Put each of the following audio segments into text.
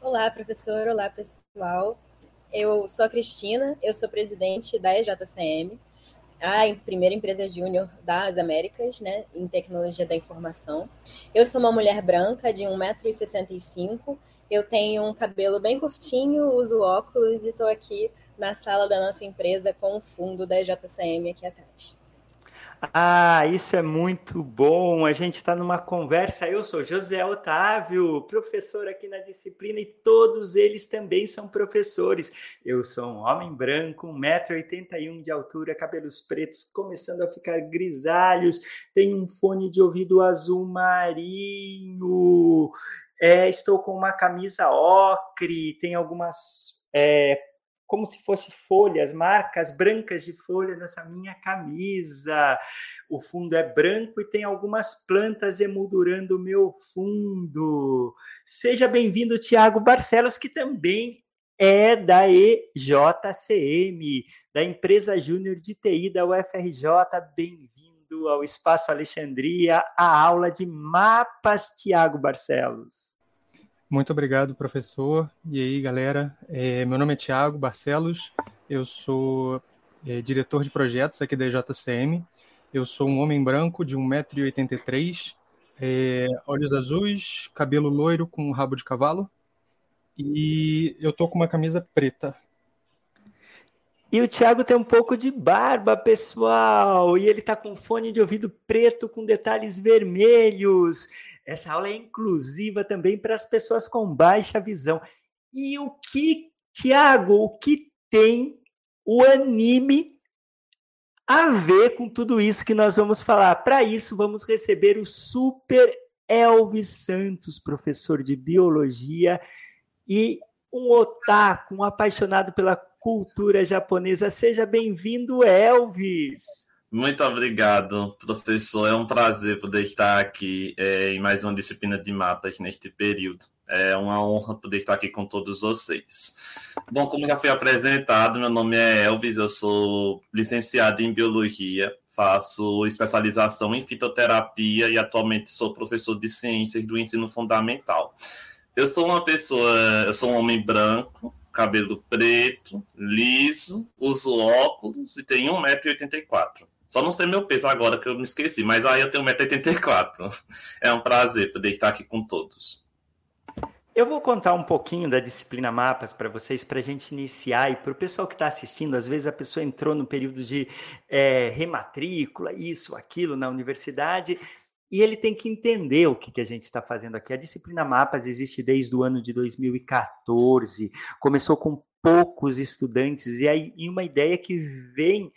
Olá, professor. Olá, pessoal. Eu sou a Cristina, eu sou presidente da EJCM, a primeira empresa júnior das Américas, né, em tecnologia da informação. Eu sou uma mulher branca de 1,65m, eu tenho um cabelo bem curtinho, uso óculos e estou aqui na sala da nossa empresa com o fundo da EJCM aqui atrás. Ah, isso é muito bom. A gente está numa conversa. Eu sou José Otávio, professor aqui na disciplina, e todos eles também são professores. Eu sou um homem branco, 1,81m de altura, cabelos pretos começando a ficar grisalhos, tenho um fone de ouvido azul marinho, é, estou com uma camisa ocre, tem algumas é, como se fosse folhas, marcas brancas de folha nessa minha camisa. O fundo é branco e tem algumas plantas emoldurando o meu fundo. Seja bem-vindo, Tiago Barcelos, que também é da EJCM, da empresa Júnior de TI da UFRJ. Bem-vindo ao Espaço Alexandria, a aula de mapas, Tiago Barcelos. Muito obrigado, professor. E aí, galera? É, meu nome é Tiago Barcelos, eu sou é, diretor de projetos aqui da JCM. Eu sou um homem branco de 1,83m, é, olhos azuis, cabelo loiro com rabo de cavalo. E eu tô com uma camisa preta. E o Thiago tem um pouco de barba, pessoal. E ele tá com fone de ouvido preto com detalhes vermelhos. Essa aula é inclusiva também para as pessoas com baixa visão. E o que, Tiago, o que tem o anime a ver com tudo isso que nós vamos falar? Para isso, vamos receber o Super Elvis Santos, professor de biologia e um otaku, um apaixonado pela cultura japonesa. Seja bem-vindo, Elvis! Muito obrigado, professor. É um prazer poder estar aqui é, em mais uma disciplina de mapas neste período. É uma honra poder estar aqui com todos vocês. Bom, como já foi apresentado, meu nome é Elvis, eu sou licenciado em Biologia, faço especialização em fitoterapia e atualmente sou professor de ciências do ensino fundamental. Eu sou uma pessoa, eu sou um homem branco, cabelo preto, liso, uso óculos e tenho 1,84m. Só não sei meu peso agora que eu me esqueci, mas aí eu tenho 1,84m. É um prazer poder estar aqui com todos. Eu vou contar um pouquinho da disciplina Mapas para vocês, para a gente iniciar e para o pessoal que está assistindo. Às vezes a pessoa entrou no período de é, rematrícula, isso, aquilo na universidade, e ele tem que entender o que, que a gente está fazendo aqui. A disciplina Mapas existe desde o ano de 2014, começou com poucos estudantes, e aí e uma ideia que vem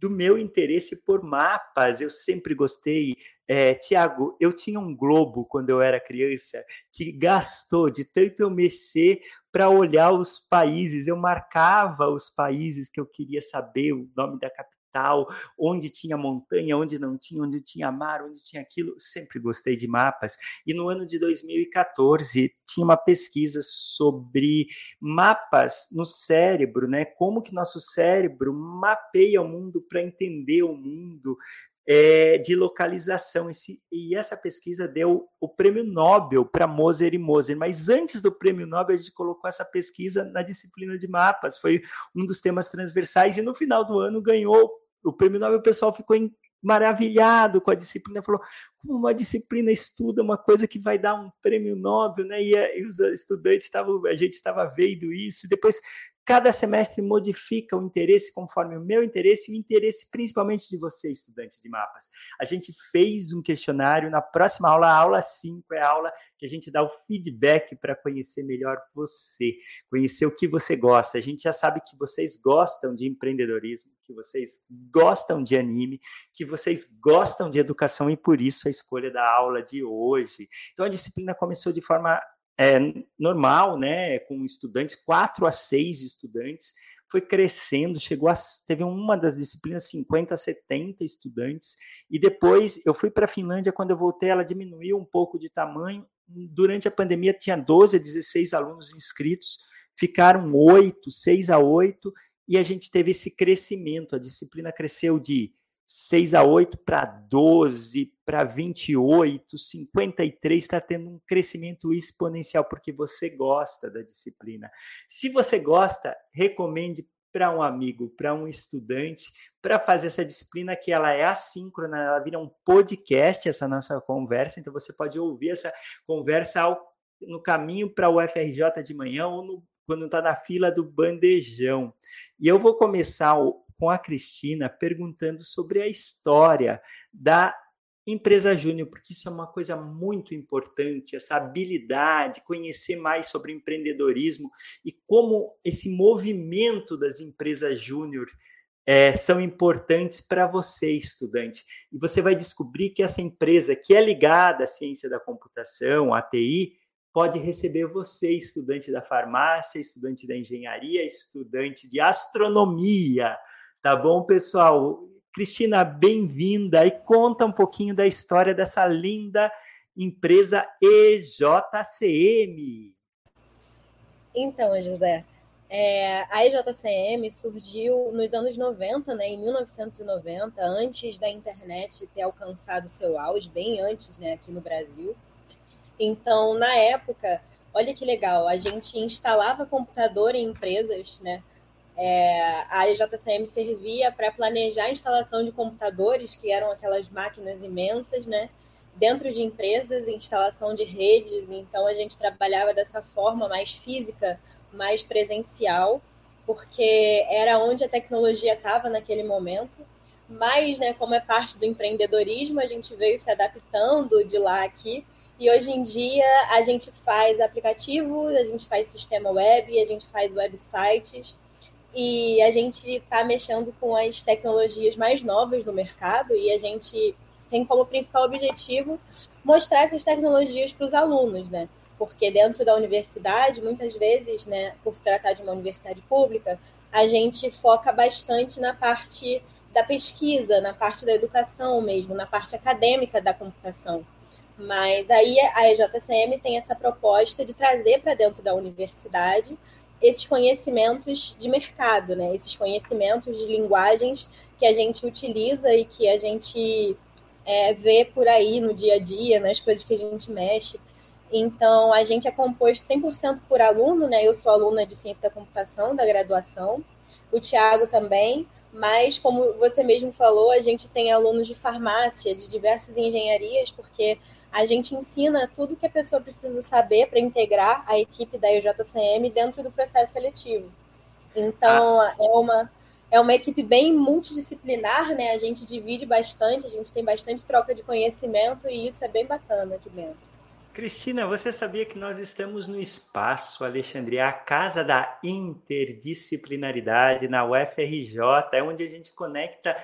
do meu interesse por mapas. Eu sempre gostei. É, Tiago, eu tinha um globo quando eu era criança que gastou de tanto eu mexer para olhar os países. Eu marcava os países que eu queria saber o nome da capital tal, onde tinha montanha, onde não tinha, onde tinha mar, onde tinha aquilo. Sempre gostei de mapas. E no ano de 2014 tinha uma pesquisa sobre mapas no cérebro, né? Como que nosso cérebro mapeia o mundo para entender o mundo. É, de localização. Esse, e essa pesquisa deu o prêmio Nobel para Moser e Moser. Mas antes do prêmio Nobel, a gente colocou essa pesquisa na disciplina de mapas. Foi um dos temas transversais. E no final do ano ganhou o prêmio Nobel, o pessoal ficou em, maravilhado com a disciplina, falou como uma disciplina estuda uma coisa que vai dar um prêmio Nobel, né? E, e os estudantes estavam, a gente estava vendo isso, depois Cada semestre modifica o interesse conforme o meu interesse e o interesse principalmente de você, estudante de mapas. A gente fez um questionário, na próxima aula, a aula 5 é a aula que a gente dá o feedback para conhecer melhor você, conhecer o que você gosta. A gente já sabe que vocês gostam de empreendedorismo, que vocês gostam de anime, que vocês gostam de educação e por isso a escolha da aula de hoje. Então a disciplina começou de forma é, normal, né, com estudantes, quatro a seis estudantes, foi crescendo, chegou a, teve uma das disciplinas 50 a 70 estudantes, e depois eu fui para a Finlândia, quando eu voltei, ela diminuiu um pouco de tamanho, durante a pandemia tinha 12 a 16 alunos inscritos, ficaram oito, seis a oito, e a gente teve esse crescimento, a disciplina cresceu de 6 a 8 para 12, para 28, 53, está tendo um crescimento exponencial, porque você gosta da disciplina. Se você gosta, recomende para um amigo, para um estudante, para fazer essa disciplina que ela é assíncrona, ela vira um podcast, essa nossa conversa, então você pode ouvir essa conversa ao, no caminho para o FRJ de manhã ou no, quando está na fila do bandejão. E eu vou começar o, com a Cristina perguntando sobre a história da empresa júnior, porque isso é uma coisa muito importante, essa habilidade, conhecer mais sobre empreendedorismo e como esse movimento das empresas júnior é, são importantes para você, estudante. E você vai descobrir que essa empresa, que é ligada à ciência da computação, à TI, pode receber você, estudante da farmácia, estudante da engenharia, estudante de astronomia, Tá bom, pessoal? Cristina, bem-vinda e conta um pouquinho da história dessa linda empresa EJCM. Então, José, é, a EJCM surgiu nos anos 90, né, em 1990, antes da internet ter alcançado seu auge, bem antes, né, aqui no Brasil. Então, na época, olha que legal, a gente instalava computador em empresas, né, é, a EJCM servia para planejar a instalação de computadores, que eram aquelas máquinas imensas, né? Dentro de empresas, instalação de redes. Então, a gente trabalhava dessa forma mais física, mais presencial, porque era onde a tecnologia estava naquele momento. Mas, né, como é parte do empreendedorismo, a gente veio se adaptando de lá aqui. E hoje em dia a gente faz aplicativos, a gente faz sistema web, a gente faz websites e a gente está mexendo com as tecnologias mais novas do mercado e a gente tem como principal objetivo mostrar essas tecnologias para os alunos, né? Porque dentro da universidade, muitas vezes, né, por se tratar de uma universidade pública, a gente foca bastante na parte da pesquisa, na parte da educação mesmo, na parte acadêmica da computação. Mas aí a EJCM tem essa proposta de trazer para dentro da universidade esses conhecimentos de mercado, né? Esses conhecimentos de linguagens que a gente utiliza e que a gente é, vê por aí no dia a dia, nas coisas que a gente mexe. Então, a gente é composto 100% por aluno, né? Eu sou aluna de ciência da computação, da graduação, o Tiago também, mas como você mesmo falou, a gente tem alunos de farmácia, de diversas engenharias, porque a gente ensina tudo que a pessoa precisa saber para integrar a equipe da IJCM dentro do processo seletivo. Então, ah. é uma é uma equipe bem multidisciplinar, né? A gente divide bastante, a gente tem bastante troca de conhecimento e isso é bem bacana aqui dentro. Cristina, você sabia que nós estamos no espaço, Alexandria, a casa da interdisciplinaridade na UFRJ, é onde a gente conecta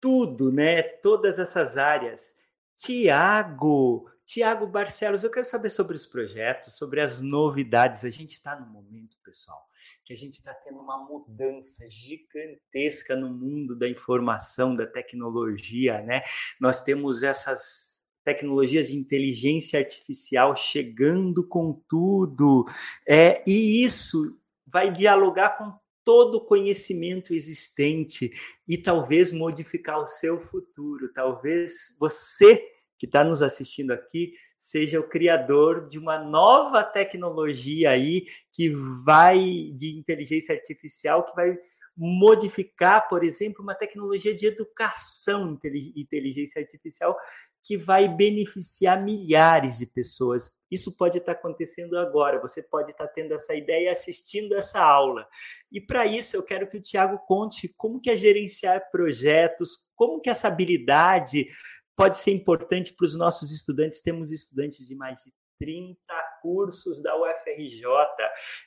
tudo, né? Todas essas áreas. Tiago, Tiago Barcelos, eu quero saber sobre os projetos, sobre as novidades. A gente está no momento, pessoal, que a gente está tendo uma mudança gigantesca no mundo da informação, da tecnologia, né? Nós temos essas tecnologias de inteligência artificial chegando com tudo, é, e isso vai dialogar com todo o conhecimento existente e talvez modificar o seu futuro. Talvez você que está nos assistindo aqui seja o criador de uma nova tecnologia aí que vai de inteligência artificial que vai modificar, por exemplo, uma tecnologia de educação inteligência artificial que vai beneficiar milhares de pessoas. Isso pode estar acontecendo agora, você pode estar tendo essa ideia assistindo essa aula. E para isso eu quero que o Tiago conte como que é gerenciar projetos, como que essa habilidade pode ser importante para os nossos estudantes. Temos estudantes de mais de 30 cursos da UFRJ.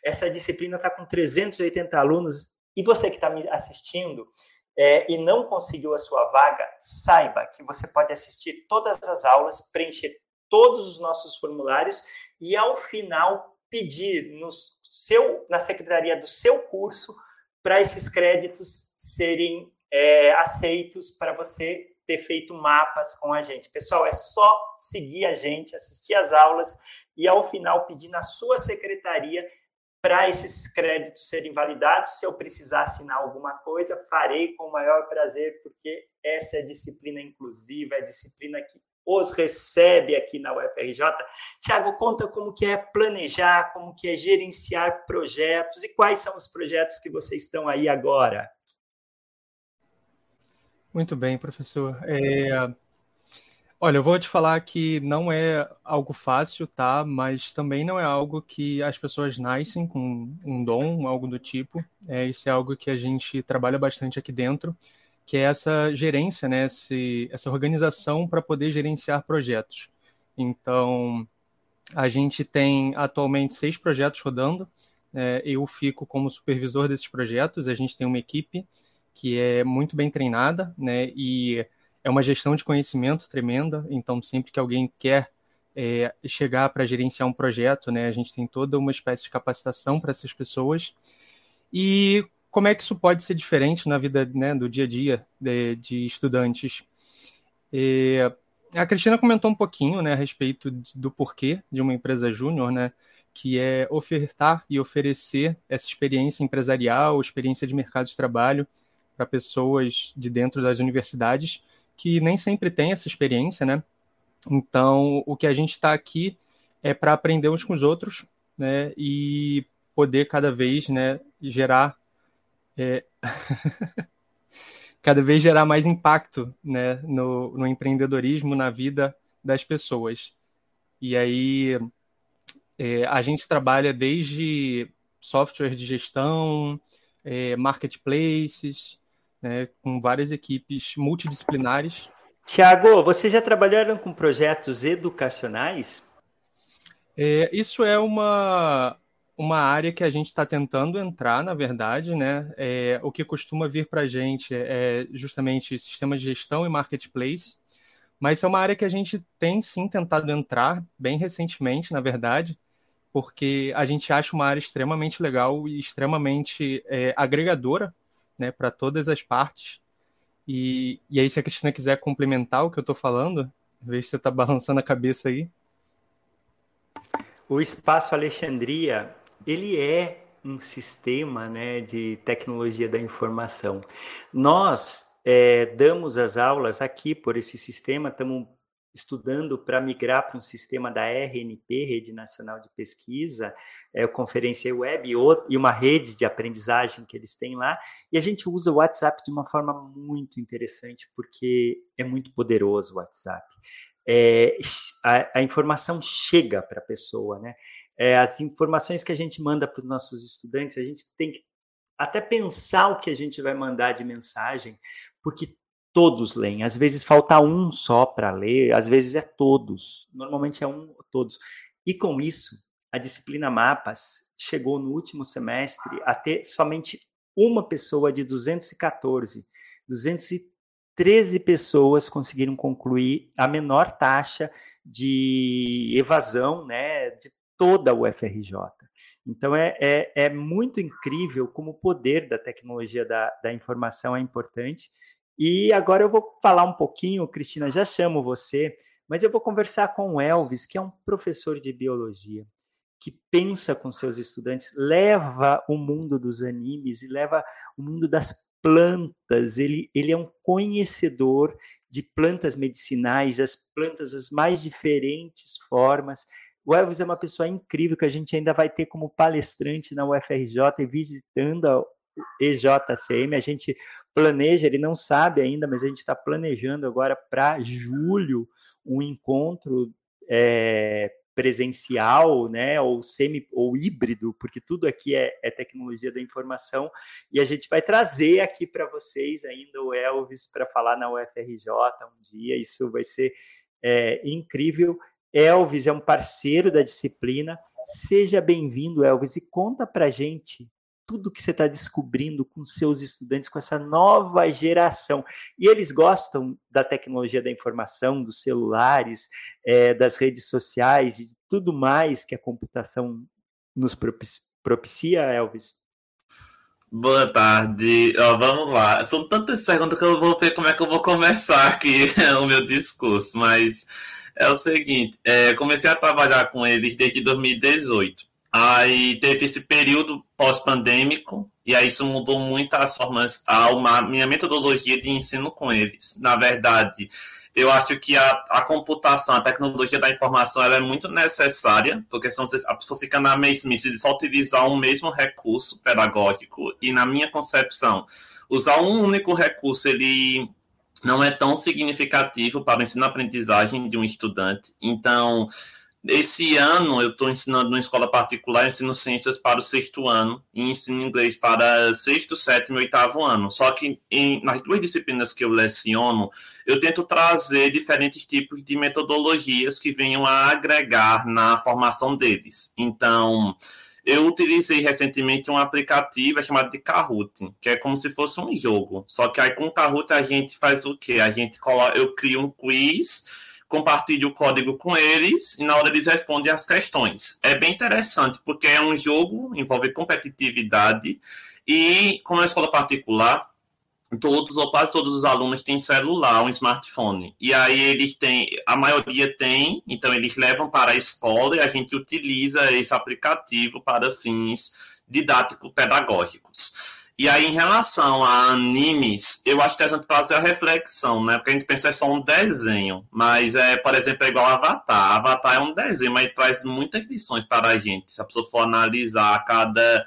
Essa disciplina está com 380 alunos. E você que está me assistindo, é, e não conseguiu a sua vaga, saiba que você pode assistir todas as aulas, preencher todos os nossos formulários e, ao final, pedir no seu, na secretaria do seu curso para esses créditos serem é, aceitos para você ter feito mapas com a gente. Pessoal, é só seguir a gente, assistir as aulas e, ao final, pedir na sua secretaria para esses créditos serem validados. Se eu precisar assinar alguma coisa, farei com o maior prazer, porque essa é a disciplina inclusiva, é a disciplina que os recebe aqui na UFRJ. Tiago, conta como que é planejar, como que é gerenciar projetos e quais são os projetos que vocês estão aí agora. Muito bem, professor. É... Olha, eu vou te falar que não é algo fácil, tá? Mas também não é algo que as pessoas nascem com um dom, algo do tipo. É, isso é algo que a gente trabalha bastante aqui dentro que é essa gerência, né, esse, essa organização para poder gerenciar projetos. Então, a gente tem atualmente seis projetos rodando. É, eu fico como supervisor desses projetos. A gente tem uma equipe que é muito bem treinada, né, e é uma gestão de conhecimento tremenda. Então, sempre que alguém quer é, chegar para gerenciar um projeto, né, a gente tem toda uma espécie de capacitação para essas pessoas. E como é que isso pode ser diferente na vida né, do dia a dia de, de estudantes? E a Cristina comentou um pouquinho né, a respeito do porquê de uma empresa júnior, né, que é ofertar e oferecer essa experiência empresarial, experiência de mercado de trabalho para pessoas de dentro das universidades que nem sempre têm essa experiência, né? Então, o que a gente está aqui é para aprender uns com os outros, né? E poder cada vez, né, gerar é, cada vez gerar mais impacto né, no, no, empreendedorismo, na vida das pessoas. E aí é, a gente trabalha desde software de gestão, é, marketplaces, né, com várias equipes multidisciplinares. Tiago, vocês já trabalharam com projetos educacionais? É, isso é uma, uma área que a gente está tentando entrar, na verdade, né? É, o que costuma vir para a gente é justamente sistema de gestão e marketplace, mas é uma área que a gente tem sim tentado entrar bem recentemente, na verdade, porque a gente acha uma área extremamente legal e extremamente é, agregadora né, para todas as partes. E, e aí, se a Cristina quiser complementar o que eu estou falando, veja se você está balançando a cabeça aí. O Espaço Alexandria ele é um sistema né, de tecnologia da informação. Nós é, damos as aulas aqui por esse sistema, estamos estudando para migrar para um sistema da RNP, Rede Nacional de Pesquisa, é, conferência web e uma rede de aprendizagem que eles têm lá, e a gente usa o WhatsApp de uma forma muito interessante, porque é muito poderoso o WhatsApp. É, a, a informação chega para a pessoa, né? é, as informações que a gente manda para os nossos estudantes, a gente tem que até pensar o que a gente vai mandar de mensagem, porque todos leem. Às vezes falta um só para ler, às vezes é todos. Normalmente é um todos. E com isso, a disciplina Mapas chegou no último semestre a ter somente uma pessoa de 214. 213 pessoas conseguiram concluir a menor taxa de evasão, né, de toda a UFRJ. Então, é, é, é, muito incrível como o poder da tecnologia da, da informação é importante. E agora eu vou falar um pouquinho, Cristina, já chamo você, mas eu vou conversar com o Elvis, que é um professor de biologia, que pensa com seus estudantes, leva o mundo dos animes e leva o mundo das plantas. Ele, ele é um conhecedor de plantas medicinais, das plantas das mais diferentes formas. O Elvis é uma pessoa incrível que a gente ainda vai ter como palestrante na UFRJ e visitando a EJCM. A gente planeja, ele não sabe ainda, mas a gente está planejando agora para julho um encontro é, presencial, né, ou semi ou híbrido, porque tudo aqui é, é tecnologia da informação, e a gente vai trazer aqui para vocês ainda o Elvis para falar na UFRJ um dia. Isso vai ser é, incrível. Elvis é um parceiro da disciplina. Seja bem-vindo, Elvis, e conta para gente tudo que você está descobrindo com seus estudantes, com essa nova geração. E eles gostam da tecnologia da informação, dos celulares, é, das redes sociais e tudo mais que a computação nos propicia, Elvis? Boa tarde. Ó, vamos lá. São tantas perguntas que eu vou ver como é que eu vou começar aqui o meu discurso, mas é o seguinte, é, comecei a trabalhar com eles desde 2018. Aí teve esse período pós-pandêmico, e aí isso mudou muito as formas, a, minha metodologia de ensino com eles. Na verdade, eu acho que a, a computação, a tecnologia da informação, ela é muito necessária, porque senão a pessoa fica na mesmice de só utilizar um mesmo recurso pedagógico, e na minha concepção, usar um único recurso, ele não é tão significativo para o ensino-aprendizagem de um estudante. Então, esse ano eu estou ensinando numa escola particular, ensino ciências para o sexto ano e ensino inglês para sexto, sétimo e oitavo ano. Só que em, nas duas disciplinas que eu leciono, eu tento trazer diferentes tipos de metodologias que venham a agregar na formação deles. Então, eu utilizei recentemente um aplicativo chamado de Kahoot, que é como se fosse um jogo. Só que aí com o Kahoot a gente faz o quê? A gente coloca, eu crio um quiz compartilho o código com eles e na hora eles respondem as questões. É bem interessante, porque é um jogo, envolve competitividade e, como é escola particular, todos ou quase todos os alunos têm celular, um smartphone. E aí eles têm, a maioria tem, então eles levam para a escola e a gente utiliza esse aplicativo para fins didático-pedagógicos. E aí, em relação a animes, eu acho que a gente fazer a reflexão, né? Porque a gente pensa que é só um desenho, mas, é, por exemplo, é igual Avatar. Avatar é um desenho, mas traz muitas lições para a gente. Se a pessoa for analisar cada,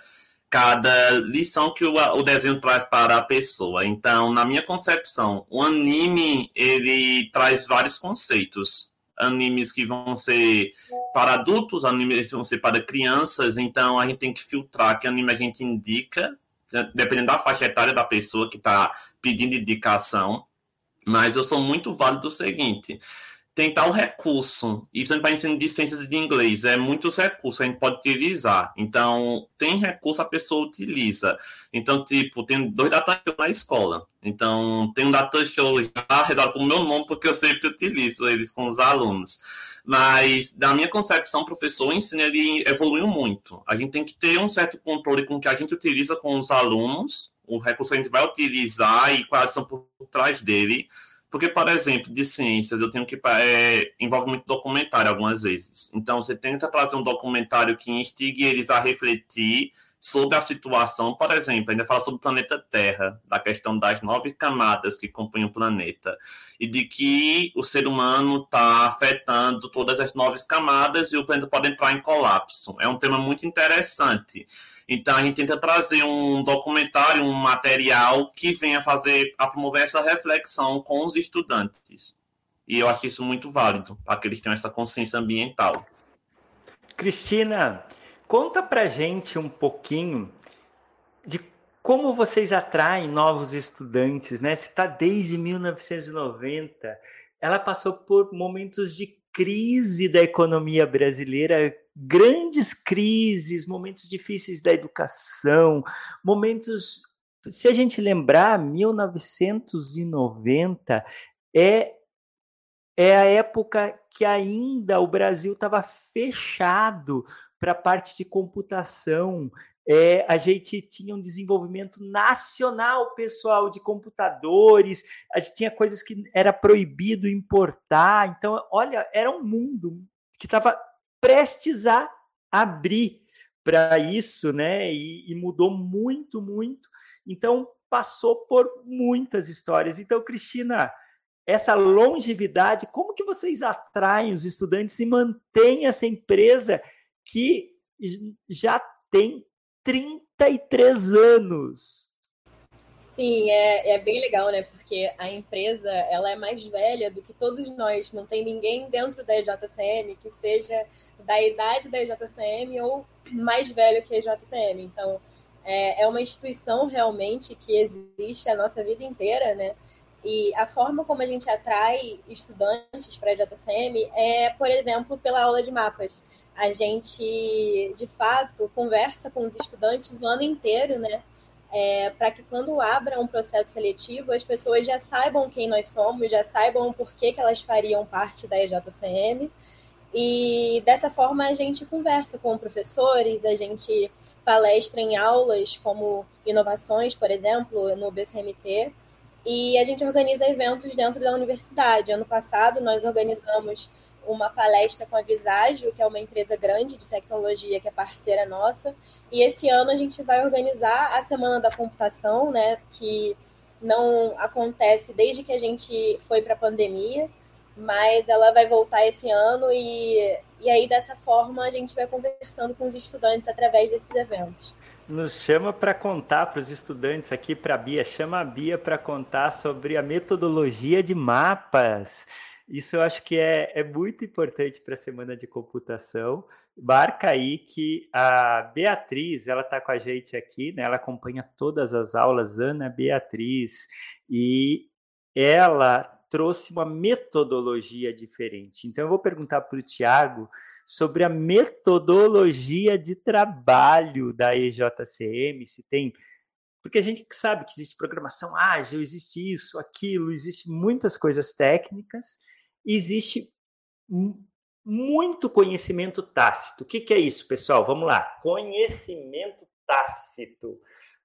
cada lição que o, o desenho traz para a pessoa. Então, na minha concepção, o anime, ele traz vários conceitos animes que vão ser para adultos, animes que vão ser para crianças, então a gente tem que filtrar que anime a gente indica dependendo da faixa etária da pessoa que está pedindo indicação. Mas eu sou muito válido do seguinte: tentar o recurso, e principalmente para ensino de ciências de inglês, é muitos recursos a gente pode utilizar. Então, tem recurso a pessoa utiliza. Então, tipo, tem dois data show na escola. Então, tem um data show já reservado com o meu nome, porque eu sempre utilizo eles com os alunos. Mas, da minha concepção, professor, o ensino ele evoluiu muito. A gente tem que ter um certo controle com o que a gente utiliza com os alunos, o recurso que a gente vai utilizar e quais são por trás dele. Porque, por exemplo, de ciências, eu tenho que. É, envolve muito documentário algumas vezes. Então, você tenta trazer um documentário que instigue eles a refletir sobre a situação, por exemplo, ainda fala sobre o planeta Terra, da questão das nove camadas que compõem o planeta, e de que o ser humano está afetando todas as nove camadas e o planeta pode entrar em colapso. É um tema muito interessante. Então a gente tenta trazer um documentário, um material que venha fazer, a promover essa reflexão com os estudantes. E eu acho isso muito válido, para que eles tenham essa consciência ambiental. Cristina, Conta pra gente um pouquinho de como vocês atraem novos estudantes, né? Se está desde 1990, ela passou por momentos de crise da economia brasileira, grandes crises, momentos difíceis da educação, momentos. Se a gente lembrar, 1990 é é a época que ainda o Brasil estava fechado para a parte de computação. É, a gente tinha um desenvolvimento nacional, pessoal, de computadores, a gente tinha coisas que era proibido importar. Então, olha, era um mundo que estava prestes a abrir para isso, né? E, e mudou muito, muito. Então, passou por muitas histórias. Então, Cristina, essa longevidade, como que vocês atraem os estudantes e mantêm essa empresa que já tem 33 anos. Sim, é, é bem legal, né? Porque a empresa ela é mais velha do que todos nós. Não tem ninguém dentro da JCM que seja da idade da JCM ou mais velho que a JCM. Então, é, é uma instituição realmente que existe a nossa vida inteira, né? E a forma como a gente atrai estudantes para a JCM é, por exemplo, pela aula de mapas a gente, de fato, conversa com os estudantes o ano inteiro, né? É, para que quando abra um processo seletivo, as pessoas já saibam quem nós somos, já saibam por que, que elas fariam parte da EJCM. E dessa forma a gente conversa com professores, a gente palestra em aulas como inovações, por exemplo, no BCMT, e a gente organiza eventos dentro da universidade. Ano passado nós organizamos uma palestra com a Visagio, que é uma empresa grande de tecnologia que é parceira nossa. E esse ano a gente vai organizar a Semana da Computação, né, que não acontece desde que a gente foi para a pandemia, mas ela vai voltar esse ano e, e aí dessa forma a gente vai conversando com os estudantes através desses eventos. Nos chama para contar para os estudantes aqui, para a Bia, chama a Bia para contar sobre a metodologia de mapas. Isso eu acho que é, é muito importante para a semana de computação. Marca aí que a Beatriz, ela está com a gente aqui, né? Ela acompanha todas as aulas, Ana Beatriz, e ela trouxe uma metodologia diferente. Então, eu vou perguntar para o Tiago sobre a metodologia de trabalho da EJCM, se tem. Porque a gente sabe que existe programação ágil, existe isso, aquilo, existe muitas coisas técnicas, existe muito conhecimento tácito. O que, que é isso, pessoal? Vamos lá. Conhecimento tácito.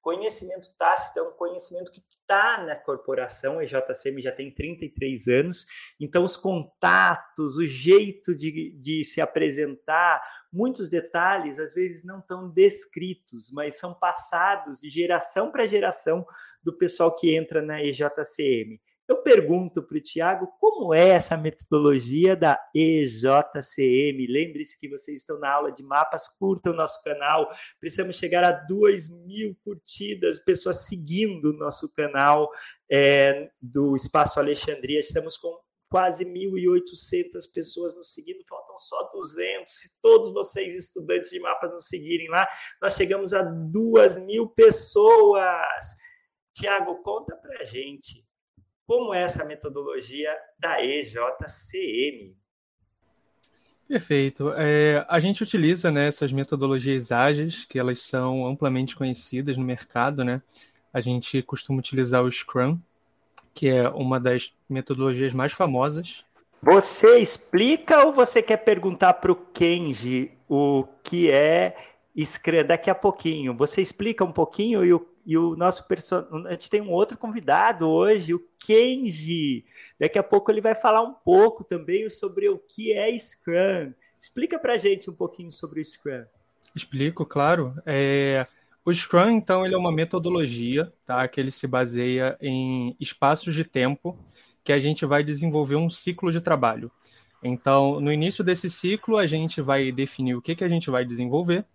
Conhecimento tácito é um conhecimento que está na corporação, a JCM já tem 33 anos, então os contatos, o jeito de, de se apresentar, muitos detalhes às vezes não estão descritos, mas são passados de geração para geração do pessoal que entra na EJCM. Eu pergunto para o Tiago como é essa metodologia da EJCM. Lembre-se que vocês estão na aula de mapas, curtam o nosso canal. Precisamos chegar a 2 mil curtidas, pessoas seguindo o nosso canal é, do Espaço Alexandria. Estamos com quase 1.800 pessoas nos seguindo, faltam só 200. Se todos vocês, estudantes de mapas, nos seguirem lá, nós chegamos a 2 mil pessoas. Tiago, conta para gente como é essa metodologia da EJCM? Perfeito. É, a gente utiliza né, essas metodologias ágeis, que elas são amplamente conhecidas no mercado. Né? A gente costuma utilizar o Scrum, que é uma das metodologias mais famosas. Você explica ou você quer perguntar para o Kenji o que é Scrum daqui a pouquinho? Você explica um pouquinho e o e o nosso personagem. A gente tem um outro convidado hoje, o Kenji. Daqui a pouco ele vai falar um pouco também sobre o que é Scrum. Explica para gente um pouquinho sobre o Scrum. Explico, claro. É... O Scrum, então, ele é uma metodologia tá? que ele se baseia em espaços de tempo que a gente vai desenvolver um ciclo de trabalho. Então, no início desse ciclo, a gente vai definir o que, que a gente vai desenvolver,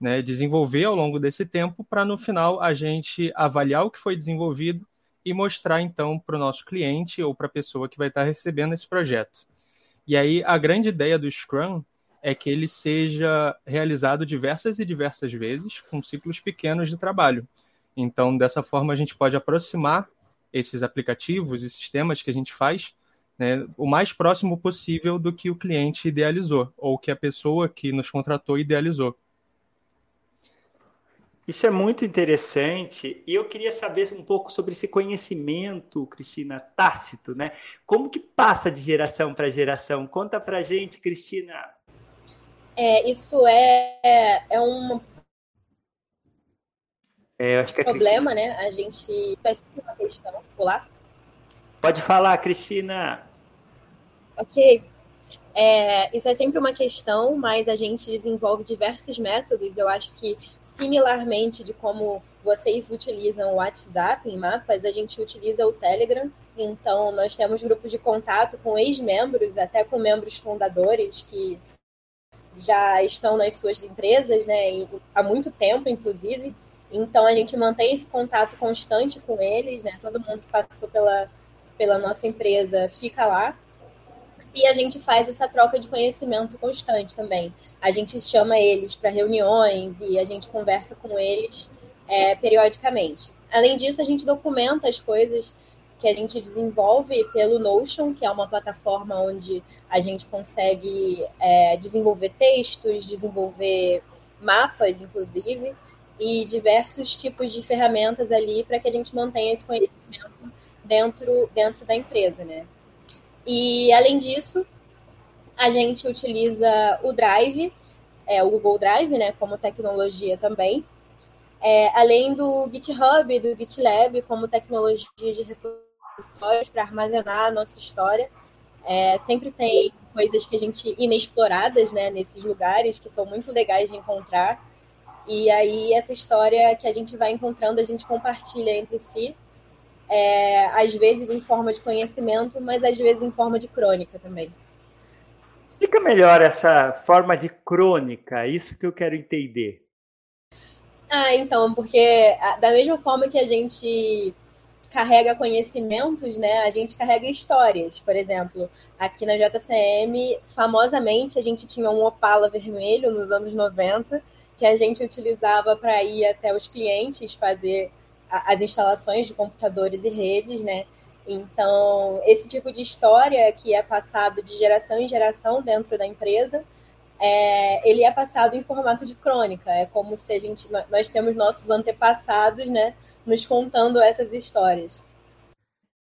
né, desenvolver ao longo desse tempo, para no final a gente avaliar o que foi desenvolvido e mostrar então para o nosso cliente ou para a pessoa que vai estar recebendo esse projeto. E aí a grande ideia do Scrum é que ele seja realizado diversas e diversas vezes com ciclos pequenos de trabalho. Então, dessa forma, a gente pode aproximar esses aplicativos e sistemas que a gente faz né, o mais próximo possível do que o cliente idealizou ou que a pessoa que nos contratou idealizou. Isso é muito interessante e eu queria saber um pouco sobre esse conhecimento, Cristina, tácito, né? Como que passa de geração para geração? Conta para gente, Cristina. É, isso é, é um é, acho que problema, Cristina... né? A gente ser uma questão. Olá? Pode falar, Cristina. Ok. É, isso é sempre uma questão, mas a gente desenvolve diversos métodos. Eu acho que, similarmente de como vocês utilizam o WhatsApp em mapas, a gente utiliza o Telegram. Então, nós temos grupos de contato com ex-membros, até com membros fundadores que já estão nas suas empresas, né, há muito tempo, inclusive. Então, a gente mantém esse contato constante com eles, né? Todo mundo que passou pela, pela nossa empresa fica lá. E a gente faz essa troca de conhecimento constante também. A gente chama eles para reuniões e a gente conversa com eles é, periodicamente. Além disso, a gente documenta as coisas que a gente desenvolve pelo Notion, que é uma plataforma onde a gente consegue é, desenvolver textos, desenvolver mapas, inclusive, e diversos tipos de ferramentas ali para que a gente mantenha esse conhecimento dentro, dentro da empresa, né? E, além disso, a gente utiliza o Drive, é, o Google Drive, né, como tecnologia também, é, além do GitHub, do GitLab, como tecnologia de repositórios para armazenar a nossa história. É, sempre tem coisas que a gente inexploradas, né, nesses lugares que são muito legais de encontrar. E aí essa história que a gente vai encontrando, a gente compartilha entre si, é, às vezes em forma de conhecimento, mas às vezes em forma de crônica também. Explica melhor essa forma de crônica, isso que eu quero entender. Ah, então, porque da mesma forma que a gente carrega conhecimentos, né? A gente carrega histórias. Por exemplo, aqui na JCM, famosamente, a gente tinha um Opala vermelho nos anos 90, que a gente utilizava para ir até os clientes fazer as instalações de computadores e redes, né? Então, esse tipo de história que é passado de geração em geração dentro da empresa, é, ele é passado em formato de crônica. É como se a gente, nós temos nossos antepassados, né, nos contando essas histórias.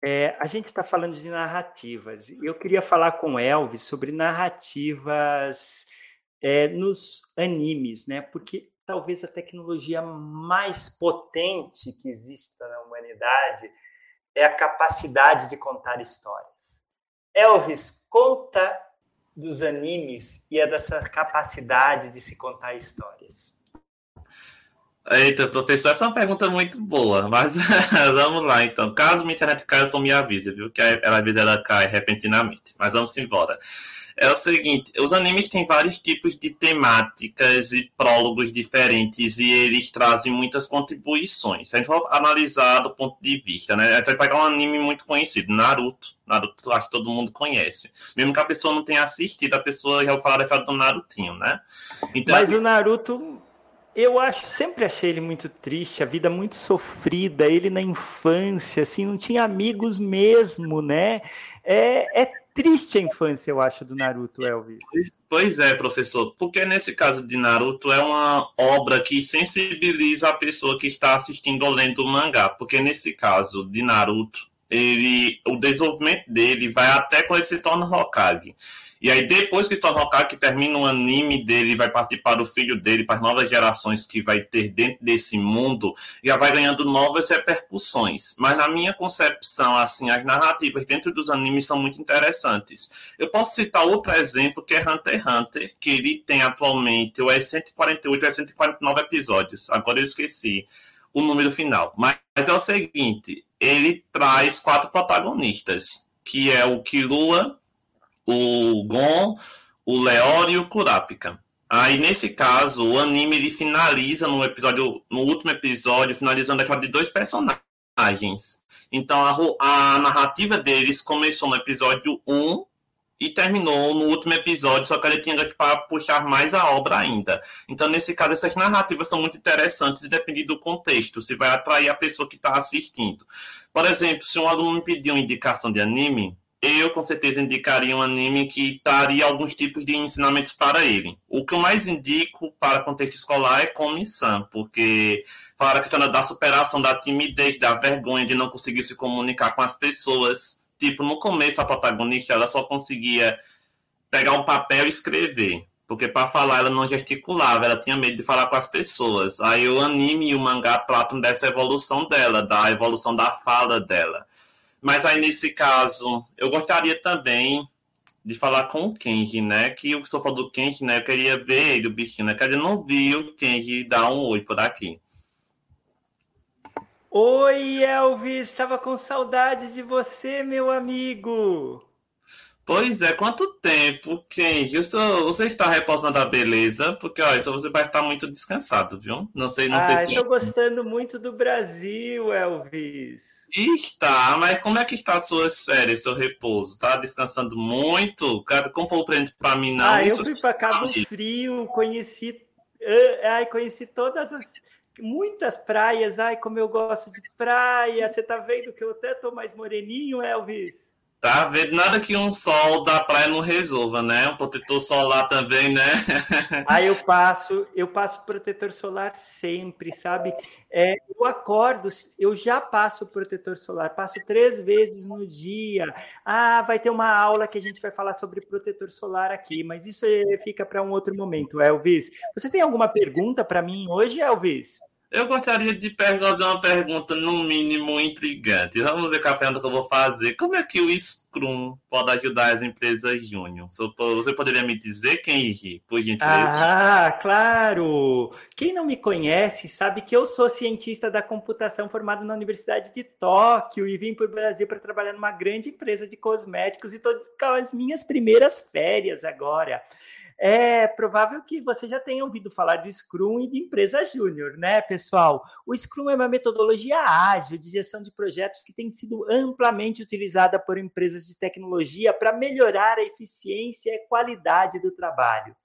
É, a gente está falando de narrativas. Eu queria falar com Elvis sobre narrativas é, nos animes, né? Porque talvez a tecnologia mais potente que exista na humanidade é a capacidade de contar histórias. Elvis, conta dos animes e é dessa capacidade de se contar histórias. Eita, professor, essa é uma pergunta muito boa, mas vamos lá então. Caso minha internet caia, só me avisa, viu? Que ela, vezes ela cai repentinamente. Mas vamos embora. É o seguinte, os animes têm vários tipos de temáticas e prólogos diferentes e eles trazem muitas contribuições. Se a gente for analisar do ponto de vista, né? A gente vai pegar um anime muito conhecido, Naruto. Naruto, acho que todo mundo conhece. Mesmo que a pessoa não tenha assistido, a pessoa já fala daquela do Narutinho, né? Então, Mas o Naruto eu acho, sempre achei ele muito triste, a vida muito sofrida, ele na infância, assim, não tinha amigos mesmo, né? É, é triste a infância, eu acho, do Naruto, Elvis. Pois é, professor, porque nesse caso de Naruto é uma obra que sensibiliza a pessoa que está assistindo ou lendo o mangá, porque nesse caso de Naruto, ele, o desenvolvimento dele vai até quando ele se torna Hokage. E aí, depois que o Storm Hokage termina o anime dele, vai partir para o filho dele, para as novas gerações que vai ter dentro desse mundo, já vai ganhando novas repercussões. Mas na minha concepção, assim, as narrativas dentro dos animes são muito interessantes. Eu posso citar outro exemplo que é Hunter x Hunter, que ele tem atualmente ou é 148 ou é 149 episódios. Agora eu esqueci o número final. Mas é o seguinte, ele traz quatro protagonistas, que é o Killua, o Gon, o Leori e o Kurapika. Aí, nesse caso, o anime ele finaliza no episódio, no último episódio, finalizando a história de dois personagens. Então, a, a narrativa deles começou no episódio 1 e terminou no último episódio, só que ele tinha para puxar mais a obra ainda. Então, nesse caso, essas narrativas são muito interessantes e depende do contexto, se vai atrair a pessoa que está assistindo. Por exemplo, se um aluno me pedir uma indicação de anime, eu com certeza indicaria um anime que daria alguns tipos de ensinamentos para ele. O que eu mais indico para contexto escolar é Komi-san, porque fala a questão da superação da timidez, da vergonha de não conseguir se comunicar com as pessoas. Tipo, no começo a protagonista ela só conseguia pegar um papel e escrever. Porque para falar ela não gesticulava, ela tinha medo de falar com as pessoas. Aí o anime e o mangá tratam dessa evolução dela, da evolução da fala dela. Mas aí, nesse caso, eu gostaria também de falar com o Kenji, né? Que o falou do Kenji, né? Eu queria ver ele, o bichinho, né? Que eu não vi o Kenji dar um oi por aqui. Oi, Elvis! Estava com saudade de você, meu amigo! Pois é, quanto tempo, Kenji? Você está repousando a beleza? Porque, olha, só você vai estar muito descansado, viu? Não sei, não ah, sei se... Estou gostando muito do Brasil, Elvis. Está, mas como é que está a sua férias, seu repouso? Tá descansando muito? Comprou o prêmio para mim, não? Ah, eu fui para Cabo Frio, conheci, uh, ai, conheci todas as muitas praias. Ai, como eu gosto de praia. Você tá vendo que eu até tô mais moreninho, Elvis? Tá vendo? Nada que um sol da praia não resolva, né? Um protetor solar também, né? Aí eu passo, eu passo protetor solar sempre, sabe? É, eu acordo, eu já passo protetor solar, passo três vezes no dia. Ah, vai ter uma aula que a gente vai falar sobre protetor solar aqui, mas isso fica para um outro momento, Elvis. Você tem alguma pergunta para mim hoje, Elvis? Eu gostaria de fazer uma pergunta, no mínimo, intrigante. Vamos ver qual a pergunta que eu vou fazer. Como é que o Scrum pode ajudar as empresas júnior? Você poderia me dizer, Kenji, por gentileza? Ah, claro! Quem não me conhece sabe que eu sou cientista da computação formado na Universidade de Tóquio e vim para o Brasil para trabalhar numa grande empresa de cosméticos e estou com as minhas primeiras férias agora é provável que você já tenha ouvido falar de Scrum e de empresa júnior, né, pessoal? O Scrum é uma metodologia ágil de gestão de projetos que tem sido amplamente utilizada por empresas de tecnologia para melhorar a eficiência e a qualidade do trabalho.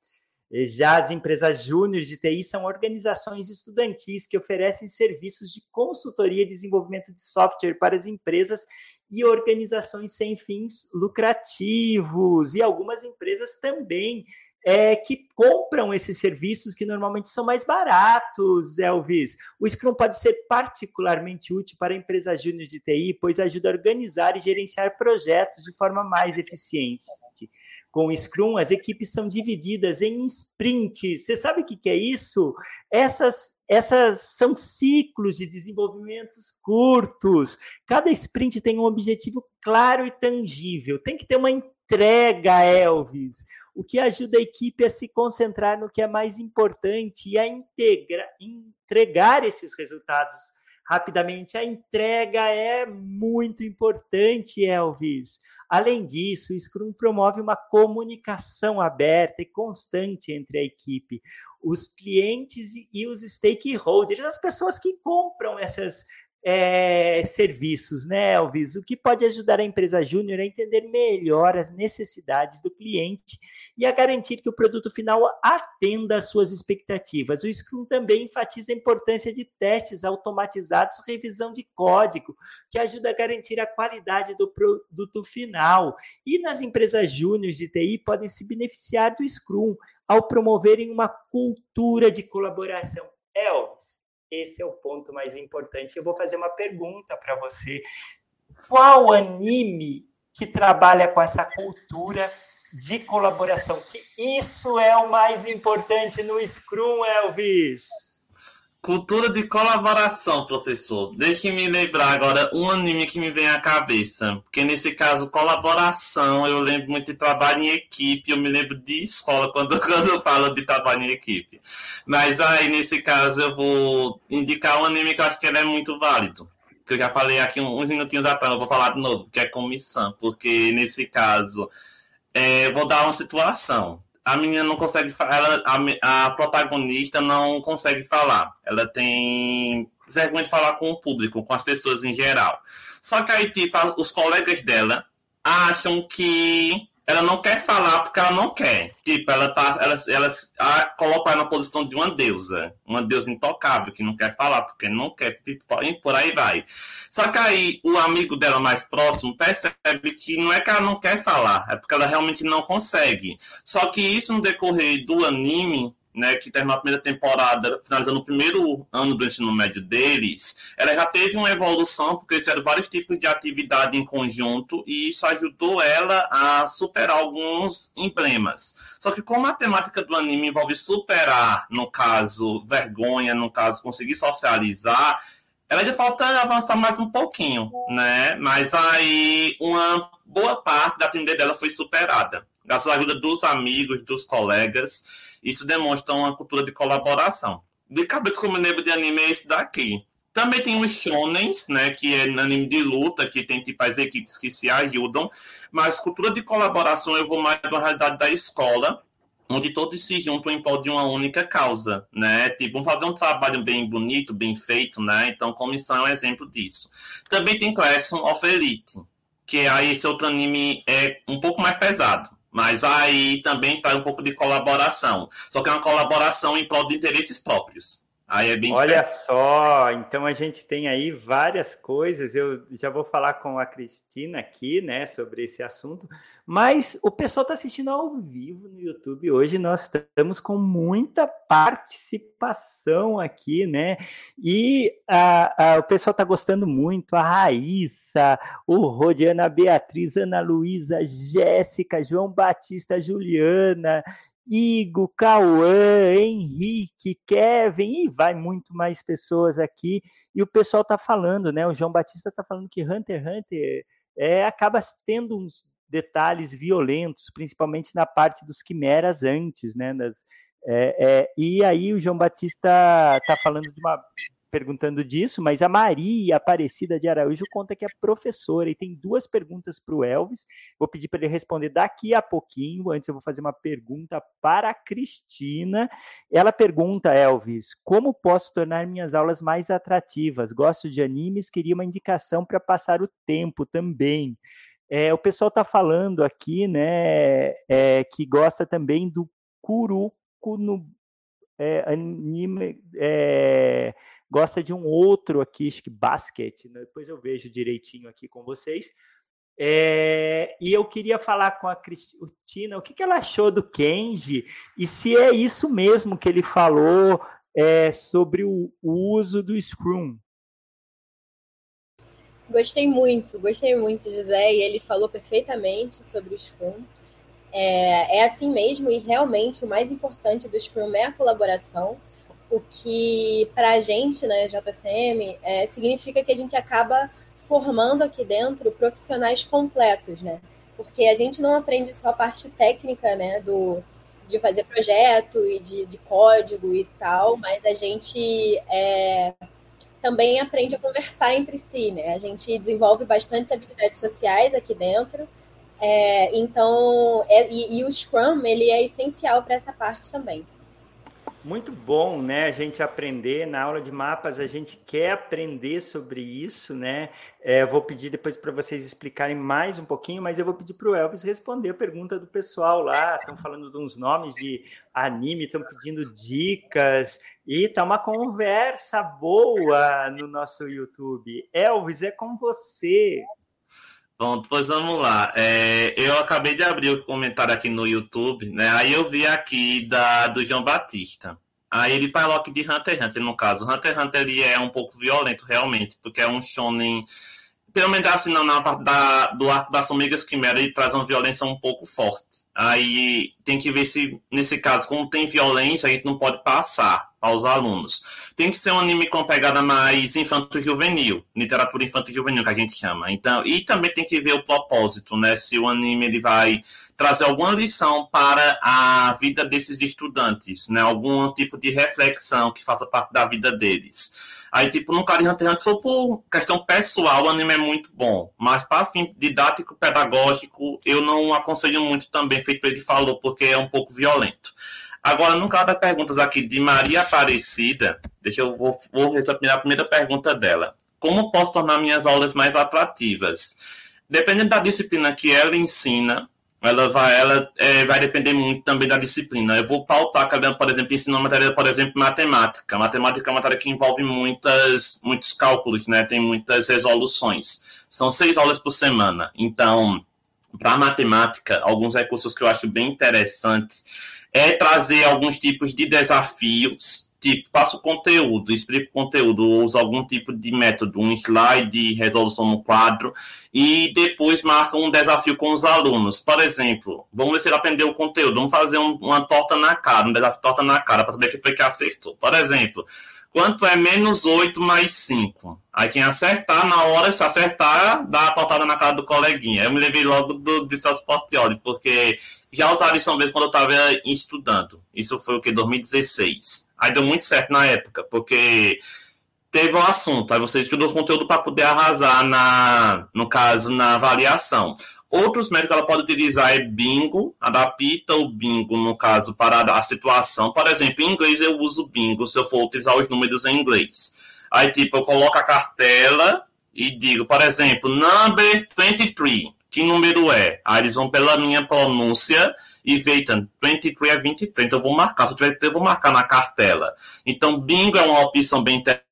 Já as empresas júnior de TI são organizações estudantis que oferecem serviços de consultoria e desenvolvimento de software para as empresas e organizações sem fins lucrativos. E algumas empresas também é, que compram esses serviços que normalmente são mais baratos, Elvis. O Scrum pode ser particularmente útil para empresas júnior de TI, pois ajuda a organizar e gerenciar projetos de forma mais eficiente. Com o Scrum, as equipes são divididas em sprints. Você sabe o que é isso? Essas, essas são ciclos de desenvolvimentos curtos. Cada sprint tem um objetivo claro e tangível. Tem que ter uma entrega, Elvis, o que ajuda a equipe a se concentrar no que é mais importante e a integra, entregar esses resultados rapidamente. A entrega é muito importante, Elvis. Além disso, o Scrum promove uma comunicação aberta e constante entre a equipe, os clientes e os stakeholders, as pessoas que compram essas é, serviços, né, Elvis? O que pode ajudar a empresa júnior a entender melhor as necessidades do cliente e a garantir que o produto final atenda às suas expectativas. O Scrum também enfatiza a importância de testes automatizados, revisão de código, que ajuda a garantir a qualidade do produto final. E nas empresas júnior de TI podem se beneficiar do Scrum ao promoverem uma cultura de colaboração. Elvis, esse é o ponto mais importante. Eu vou fazer uma pergunta para você. Qual anime que trabalha com essa cultura de colaboração? Que isso é o mais importante no Scrum, Elvis. Cultura de colaboração, professor. Deixe-me lembrar agora um anime que me vem à cabeça. Porque nesse caso, colaboração, eu lembro muito de trabalho em equipe. Eu me lembro de escola quando, quando eu falo de trabalho em equipe. Mas aí, nesse caso, eu vou indicar um anime que eu acho que ele é muito válido. Que eu já falei aqui uns minutinhos atrás, eu vou falar de novo, que é comissão. Porque nesse caso, é, vou dar uma situação a menina não consegue ela a, a protagonista não consegue falar. Ela tem vergonha de falar com o público, com as pessoas em geral. Só que aí, tipo, os colegas dela acham que ela não quer falar porque ela não quer. Tipo, ela tá. Ela, ela coloca ela na posição de uma deusa. Uma deusa intocável, que não quer falar porque não quer, por aí vai. Só que aí o amigo dela mais próximo percebe que não é que ela não quer falar, é porque ela realmente não consegue. Só que isso no decorrer do anime né, que terminou a primeira temporada, finalizando o primeiro ano do ensino médio deles, ela já teve uma evolução, porque eles fizeram vários tipos de atividade em conjunto, e isso ajudou ela a superar alguns emblemas. Só que como a temática do anime envolve superar, no caso, vergonha, no caso, conseguir socializar, ela ainda falta avançar mais um pouquinho, né? Mas aí uma boa parte da atendida dela foi superada. Graças à ajuda dos amigos, dos colegas, isso demonstra uma cultura de colaboração. De cabeça como eu lembro de anime é esse daqui. Também tem os shonens, né, que é anime de luta, que tem tipo as equipes que se ajudam, mas cultura de colaboração eu vou mais da realidade da escola, onde todos se juntam em prol de uma única causa, né? Tipo, fazer um trabalho bem bonito, bem feito, né? Então, comissão é um exemplo disso. Também tem Classroom of Elite, que aí esse outro anime é um pouco mais pesado. Mas aí também traz um pouco de colaboração. Só que é uma colaboração em prol de interesses próprios. Aí é bem Olha diferente. só, então a gente tem aí várias coisas. Eu já vou falar com a Cristina aqui, né, sobre esse assunto. Mas o pessoal está assistindo ao vivo no YouTube hoje. Nós estamos com muita participação aqui, né? E a, a, o pessoal está gostando muito. A Raíssa, o Rodiana Beatriz, Ana Luísa, Jéssica, João Batista, Juliana. Igor, Cauã, Henrique, Kevin, e vai muito mais pessoas aqui. E o pessoal está falando, né? O João Batista está falando que Hunter x Hunter é, acaba tendo uns detalhes violentos, principalmente na parte dos quimeras antes, né? Das, é, é, e aí o João Batista está falando de uma perguntando disso, mas a Maria Aparecida de Araújo conta que é professora e tem duas perguntas para o Elvis. Vou pedir para ele responder daqui a pouquinho. Antes eu vou fazer uma pergunta para a Cristina. Ela pergunta, Elvis, como posso tornar minhas aulas mais atrativas? Gosto de animes, queria uma indicação para passar o tempo também. É, o pessoal está falando aqui, né, é, que gosta também do Kuroko no é, anime. Gosta de um outro aqui, acho que basquete, né? depois eu vejo direitinho aqui com vocês. É, e eu queria falar com a Cristina o que, que ela achou do Kenji e se é isso mesmo que ele falou é, sobre o, o uso do Scrum. Gostei muito, gostei muito, José, e ele falou perfeitamente sobre o Scrum. É, é assim mesmo, e realmente o mais importante do Scrum é a colaboração o que para a gente, né, JCM, é, significa que a gente acaba formando aqui dentro profissionais completos, né? Porque a gente não aprende só a parte técnica, né, do, de fazer projeto e de, de código e tal, mas a gente é, também aprende a conversar entre si, né? A gente desenvolve bastante habilidades sociais aqui dentro, é, então, é, e, e o Scrum, ele é essencial para essa parte também. Muito bom, né? A gente aprender na aula de mapas, a gente quer aprender sobre isso, né? É, vou pedir depois para vocês explicarem mais um pouquinho, mas eu vou pedir para o Elvis responder a pergunta do pessoal lá. Estão falando de uns nomes de anime, estão pedindo dicas e tá uma conversa boa no nosso YouTube. Elvis, é com você. Pronto, pois vamos lá. É, eu acabei de abrir o comentário aqui no YouTube, né? Aí eu vi aqui da, do João Batista. Aí ele falou aqui de Hunter x Hunter, no caso. Hunter x Hunter ele é um pouco violento, realmente, porque é um shonen... Pelo assim, não, na parte da, do arco das Amigas Quimera, ele traz uma violência um pouco forte. Aí tem que ver se, nesse caso, como tem violência, a gente não pode passar aos alunos. Tem que ser um anime com pegada mais infanto-juvenil, literatura infanto-juvenil que a gente chama. Então, e também tem que ver o propósito, né? Se o anime ele vai trazer alguma lição para a vida desses estudantes, né? Algum tipo de reflexão que faça parte da vida deles. Aí, tipo, no caso de Hunter x Hunter, for por questão pessoal, o anime é muito bom. Mas para fim didático, pedagógico, eu não aconselho muito também, feito ele falou, porque é um pouco violento. Agora, no caso das perguntas aqui de Maria Aparecida, deixa eu vou, vou responder a primeira pergunta dela. Como posso tornar minhas aulas mais atrativas? Dependendo da disciplina que ela ensina, ela vai, ela é, vai depender muito também da disciplina. Eu vou pautar, por exemplo, ensino uma matéria, por exemplo, matemática. Matemática é uma matéria que envolve muitas, muitos cálculos, né? Tem muitas resoluções. São seis aulas por semana. Então, para matemática, alguns recursos que eu acho bem interessantes é trazer alguns tipos de desafios, tipo, passo o conteúdo, explico o conteúdo, uso algum tipo de método, um slide, resolução no quadro, e depois marca um desafio com os alunos. Por exemplo, vamos ver se ele aprendeu o conteúdo, vamos fazer um, uma torta na cara, um desafio torta na cara, para saber quem foi que acertou. Por exemplo, quanto é menos 8 mais 5? Aí quem acertar, na hora, se acertar, dá a tortada na cara do coleguinha. Eu me lembrei logo do, de Celso porque já usaram isso uma vez quando eu estava estudando. Isso foi o que? 2016. Aí deu muito certo na época, porque teve um assunto, aí você estudou os conteúdos para poder arrasar, na, no caso, na avaliação. Outros métodos que ela pode utilizar é bingo, adapta o bingo, no caso, para a situação. Por exemplo, em inglês eu uso bingo se eu for utilizar os números em inglês. Aí, tipo, eu coloco a cartela e digo, por exemplo, number 23, que número é? Aí eles vão pela minha pronúncia e veitam 23 é 23, então eu vou marcar. Se eu tiver, eu vou marcar na cartela. Então, bingo é uma opção bem interessante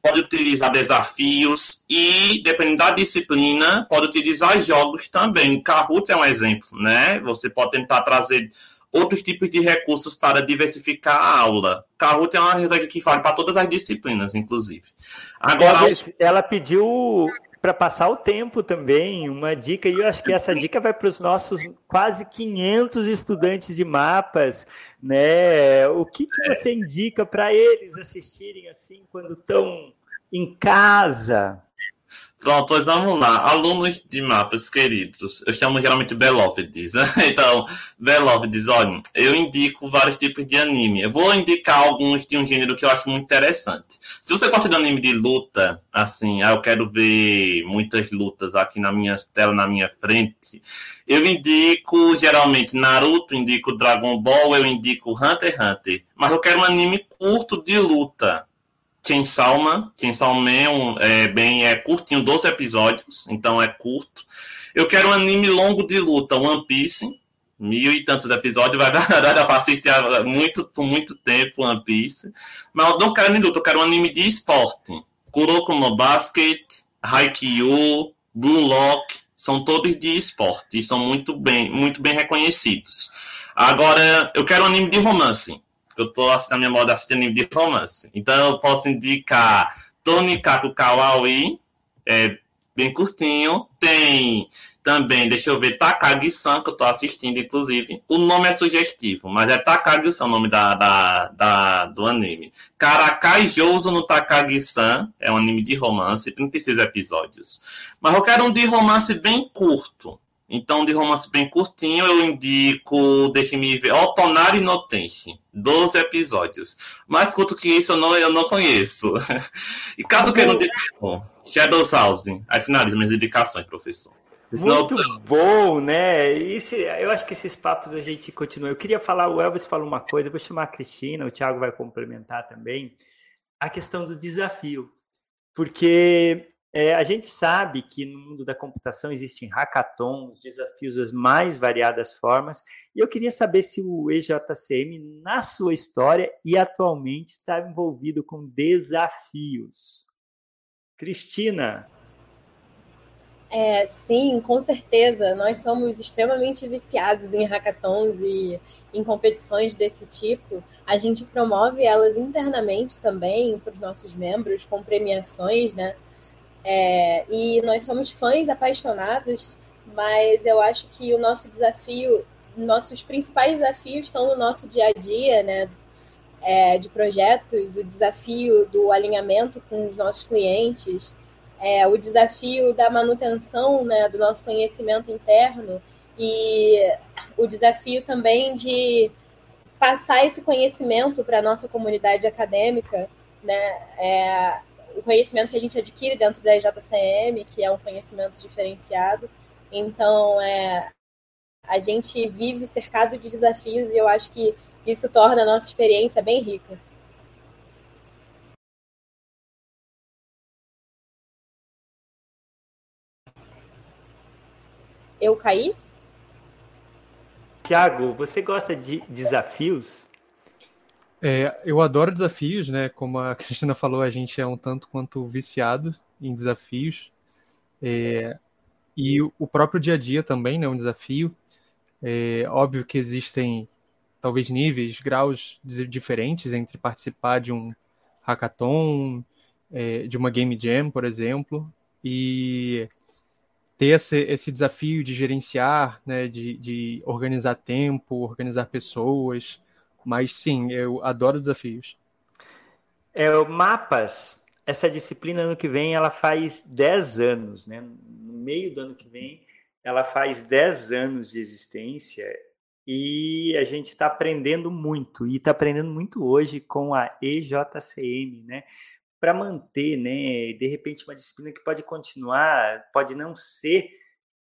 pode utilizar desafios e, dependendo da disciplina, pode utilizar jogos também. Kahoot é um exemplo, né? Você pode tentar trazer outros tipos de recursos para diversificar a aula. Kahoot é uma rede que vale para todas as disciplinas, inclusive. Agora, ela pediu para passar o tempo também, uma dica, e eu acho que essa dica vai para os nossos quase 500 estudantes de mapas, né? O que, que você indica para eles assistirem assim quando estão em casa? Pronto, pois vamos lá. Alunos de mapas queridos, eu chamo geralmente Beloveds. então, Beloveds, olha, eu indico vários tipos de anime. Eu vou indicar alguns de um gênero que eu acho muito interessante. Se você gosta de anime de luta, assim, ah, eu quero ver muitas lutas aqui na minha tela, na minha frente, eu indico geralmente Naruto, indico Dragon Ball, eu indico Hunter x Hunter. Mas eu quero um anime curto de luta Chainsaw. Chainsaw Man é bem é curtinho, 12 episódios, então é curto. Eu quero um anime longo de luta, One Piece. Mil e tantos episódios, vai dar pra assistir muito, por muito tempo One Piece. Mas eu não quero anime de luta, eu quero um anime de esporte. Kuroko no Basket, Haikyuu, Blue Lock, são todos de esporte e são muito bem, muito bem reconhecidos. Agora, eu quero um anime de romance eu tô na minha moda assistindo anime de romance. Então eu posso indicar Tony Kaku Kawaii, é bem curtinho. Tem também, deixa eu ver, Takagi-san, que eu tô assistindo, inclusive. O nome é sugestivo, mas é Takagi-san o nome da, da, da, do anime. Karakai Jouso no Takagi-san, é um anime de romance, 36 episódios. Mas eu quero um de romance bem curto. Então, de romance bem curtinho, eu indico, deixe-me ver, Otonari no Tenshi, 12 episódios. Mais curto que isso eu não, eu não conheço. e caso queira um de Shadows House, aí finalizo minhas indicações, professor. Muito bom, né? Esse, eu acho que esses papos a gente continua. Eu queria falar, o Elvis falou uma coisa, eu vou chamar a Cristina, o Thiago vai complementar também, a questão do desafio. Porque é, a gente sabe que no mundo da computação existem hackathons, desafios das mais variadas formas, e eu queria saber se o EJCM, na sua história e atualmente, está envolvido com desafios. Cristina. É, sim, com certeza. Nós somos extremamente viciados em hackathons e em competições desse tipo. A gente promove elas internamente também para os nossos membros, com premiações, né? É, e nós somos fãs apaixonados, mas eu acho que o nosso desafio, nossos principais desafios estão no nosso dia a dia, né? É, de projetos, o desafio do alinhamento com os nossos clientes, é, o desafio da manutenção né, do nosso conhecimento interno e o desafio também de passar esse conhecimento para a nossa comunidade acadêmica, né? É, o conhecimento que a gente adquire dentro da JCM, que é um conhecimento diferenciado. Então, é, a gente vive cercado de desafios e eu acho que isso torna a nossa experiência bem rica. Eu caí? Tiago, você gosta de desafios? É, eu adoro desafios, né? Como a Cristina falou, a gente é um tanto quanto viciado em desafios. É, e o próprio dia a dia também né, um desafio. É óbvio que existem talvez níveis, graus diferentes entre participar de um hackathon, é, de uma game jam, por exemplo, e ter esse, esse desafio de gerenciar, né, de, de organizar tempo, organizar pessoas, mas sim, eu adoro desafios. É, mapas, essa disciplina ano que vem, ela faz 10 anos, né? No meio do ano que vem, ela faz 10 anos de existência e a gente está aprendendo muito, e está aprendendo muito hoje com a EJCM, né? Para manter, né? De repente, uma disciplina que pode continuar, pode não ser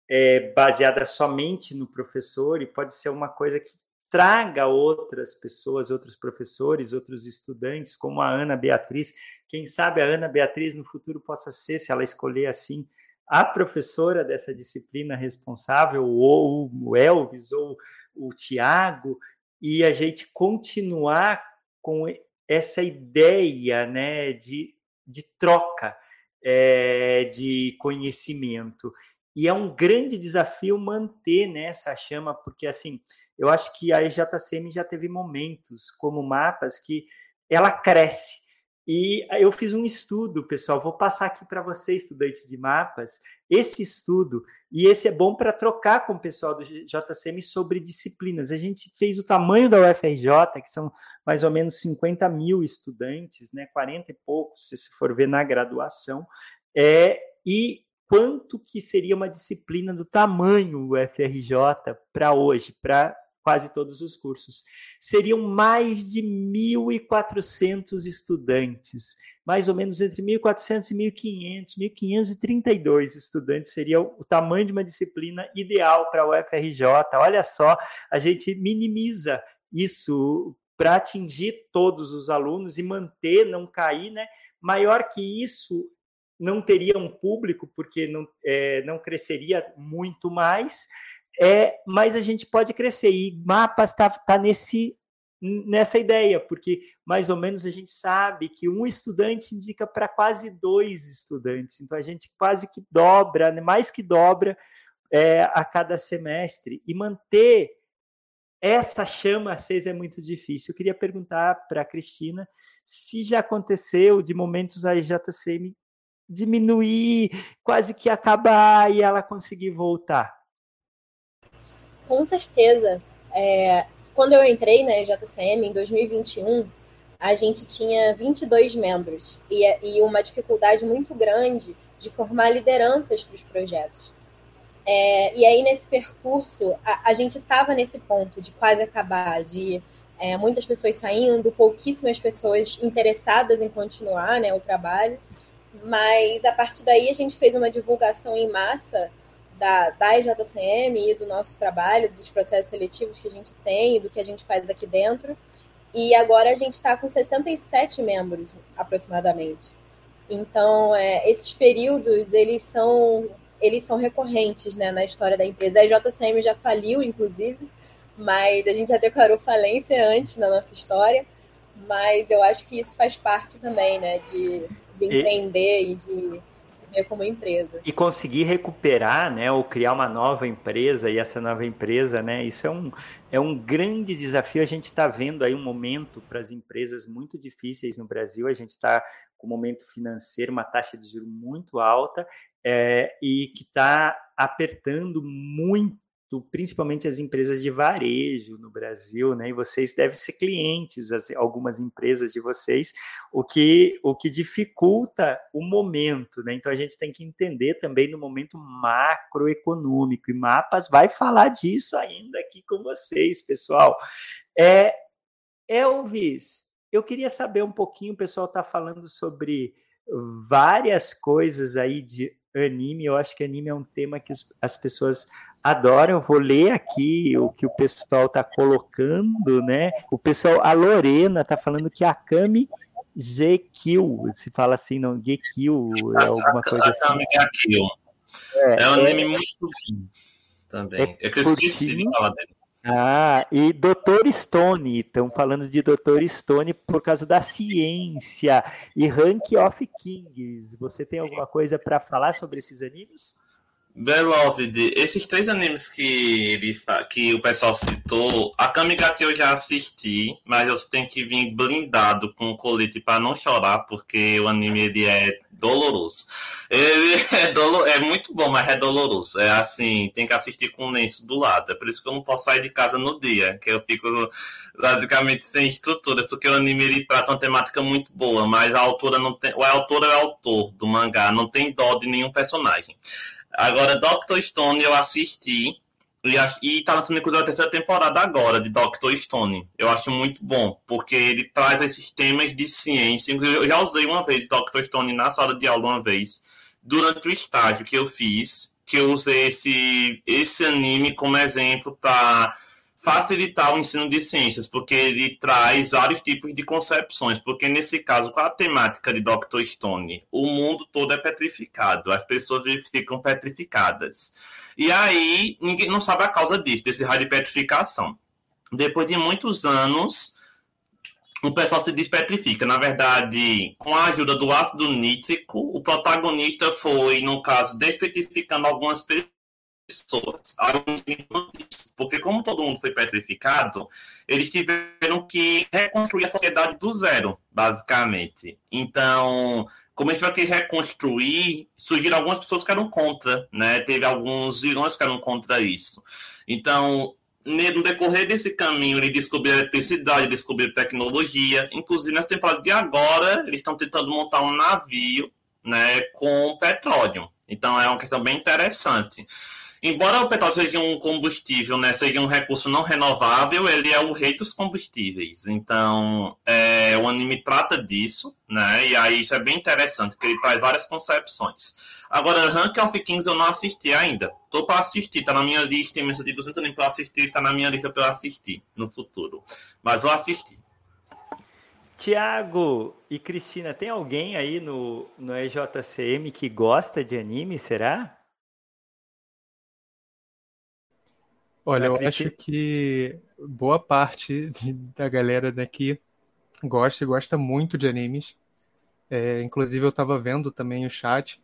é, baseada somente no professor e pode ser uma coisa que traga outras pessoas, outros professores, outros estudantes, como a Ana Beatriz. Quem sabe a Ana Beatriz no futuro possa ser, se ela escolher assim, a professora dessa disciplina responsável, ou o Elvis, ou o Tiago, e a gente continuar com essa ideia né, de, de troca é, de conhecimento. E é um grande desafio manter né, essa chama, porque assim eu acho que a EJCM já teve momentos como mapas que ela cresce. E eu fiz um estudo, pessoal, vou passar aqui para vocês, estudantes de mapas, esse estudo, e esse é bom para trocar com o pessoal do JCM sobre disciplinas. A gente fez o tamanho da UFRJ, que são mais ou menos 50 mil estudantes, né, 40 e poucos, se for ver na graduação, é, e quanto que seria uma disciplina do tamanho UFRJ para hoje, para quase todos os cursos. Seriam mais de 1.400 estudantes, mais ou menos entre 1.400 e 1.500, 1.532 estudantes seria o tamanho de uma disciplina ideal para a UFRJ. Olha só, a gente minimiza isso para atingir todos os alunos e manter, não cair, né? Maior que isso, não teria um público, porque não, é, não cresceria muito mais é, mas a gente pode crescer. E mapas está tá nesse nessa ideia, porque mais ou menos a gente sabe que um estudante indica para quase dois estudantes, então a gente quase que dobra, né, mais que dobra é, a cada semestre, e manter essa chama acesa é muito difícil. Eu queria perguntar para a Cristina se já aconteceu de momentos a IJCM diminuir, quase que acabar e ela conseguir voltar com certeza. É, quando eu entrei na JCM em 2021, a gente tinha 22 membros e, e uma dificuldade muito grande de formar lideranças para os projetos. É, e aí, nesse percurso, a, a gente estava nesse ponto de quase acabar, de é, muitas pessoas saindo, pouquíssimas pessoas interessadas em continuar né, o trabalho. Mas a partir daí a gente fez uma divulgação em massa da, da EJCM e do nosso trabalho, dos processos seletivos que a gente tem e do que a gente faz aqui dentro. E agora a gente está com 67 membros, aproximadamente. Então, é, esses períodos, eles são, eles são recorrentes né, na história da empresa. A EJCM já faliu, inclusive, mas a gente já declarou falência antes na nossa história. Mas eu acho que isso faz parte também, né, de, de empreender e, e de como empresa. E conseguir recuperar, né, ou criar uma nova empresa, e essa nova empresa, né, isso é um, é um grande desafio. A gente está vendo aí um momento para as empresas muito difíceis no Brasil, a gente está com um momento financeiro, uma taxa de juros muito alta, é, e que está apertando muito principalmente as empresas de varejo no Brasil, né? E vocês devem ser clientes, as, algumas empresas de vocês, o que, o que dificulta o momento, né? Então a gente tem que entender também no momento macroeconômico, e Mapas vai falar disso ainda aqui com vocês, pessoal. É, Elvis, eu queria saber um pouquinho, o pessoal está falando sobre várias coisas aí de anime, eu acho que anime é um tema que as pessoas adoram. Eu vou ler aqui o que o pessoal está colocando, né? O pessoal, a Lorena está falando que a Kami GQ, se fala assim, não, GQ, é alguma a, coisa a, assim. É, é um anime é, muito também. É, é que eu esqueci de falar dele. Ah, e Dr. Stone, estão falando de Dr. Stone por causa da ciência e Rank of Kings. Você tem alguma coisa para falar sobre esses animes? Beloved, esses três animes que, ele, que o pessoal citou, a Kamigaki eu já assisti, mas eu tenho que vir blindado com o colete para não chorar, porque o anime ele é doloroso. Ele é, dolo, é muito bom, mas é doloroso. É assim, tem que assistir com o lenço do lado. É por isso que eu não posso sair de casa no dia, que eu fico basicamente sem estrutura. Só que o anime ele traz uma temática muito boa, mas a autora não tem. O autor é o autor do mangá, não tem dó de nenhum personagem. Agora, Doctor Stone eu assisti. E, e tá lançando inclusive a terceira temporada agora de Doctor Stone. Eu acho muito bom, porque ele traz esses temas de ciência. Eu já usei uma vez Doctor Stone na sala de aula uma vez, durante o estágio que eu fiz, que eu usei esse, esse anime como exemplo para facilitar o ensino de ciências, porque ele traz vários tipos de concepções, porque nesse caso, com a temática de Dr. Stone, o mundo todo é petrificado, as pessoas ficam petrificadas. E aí, ninguém não sabe a causa disso, desse raio de petrificação. Depois de muitos anos, o pessoal se despetrifica. Na verdade, com a ajuda do ácido nítrico, o protagonista foi, no caso, despetrificando algumas pessoas. Porque como todo mundo foi petrificado, eles tiveram que reconstruir a sociedade do zero. basicamente. Então, como gente vai ter reconstruir, surgiram algumas pessoas que eram contra, né? Teve alguns vilões que eram contra isso. Então, no decorrer desse caminho, ele descobriu eletricidade, descobriu tecnologia. Inclusive, nessa temporada de agora, eles estão tentando montar um navio né, com petróleo. Então, é uma questão bem interessante. Embora o petróleo seja um combustível, né, seja um recurso não renovável, ele é o rei dos combustíveis. Então, é, o anime trata disso, né? E aí isso é bem interessante, porque ele traz várias concepções. Agora, Rank of Kings eu não assisti ainda. Tô para assistir, tá na minha lista, imensa de 200 animes para assistir, tá na minha lista para assistir no futuro. Mas vou assistir. Tiago e Cristina, tem alguém aí no, no EJCM que gosta de anime, será? Olha, eu acho que boa parte de, da galera daqui gosta e gosta muito de animes. É, inclusive, eu estava vendo também o chat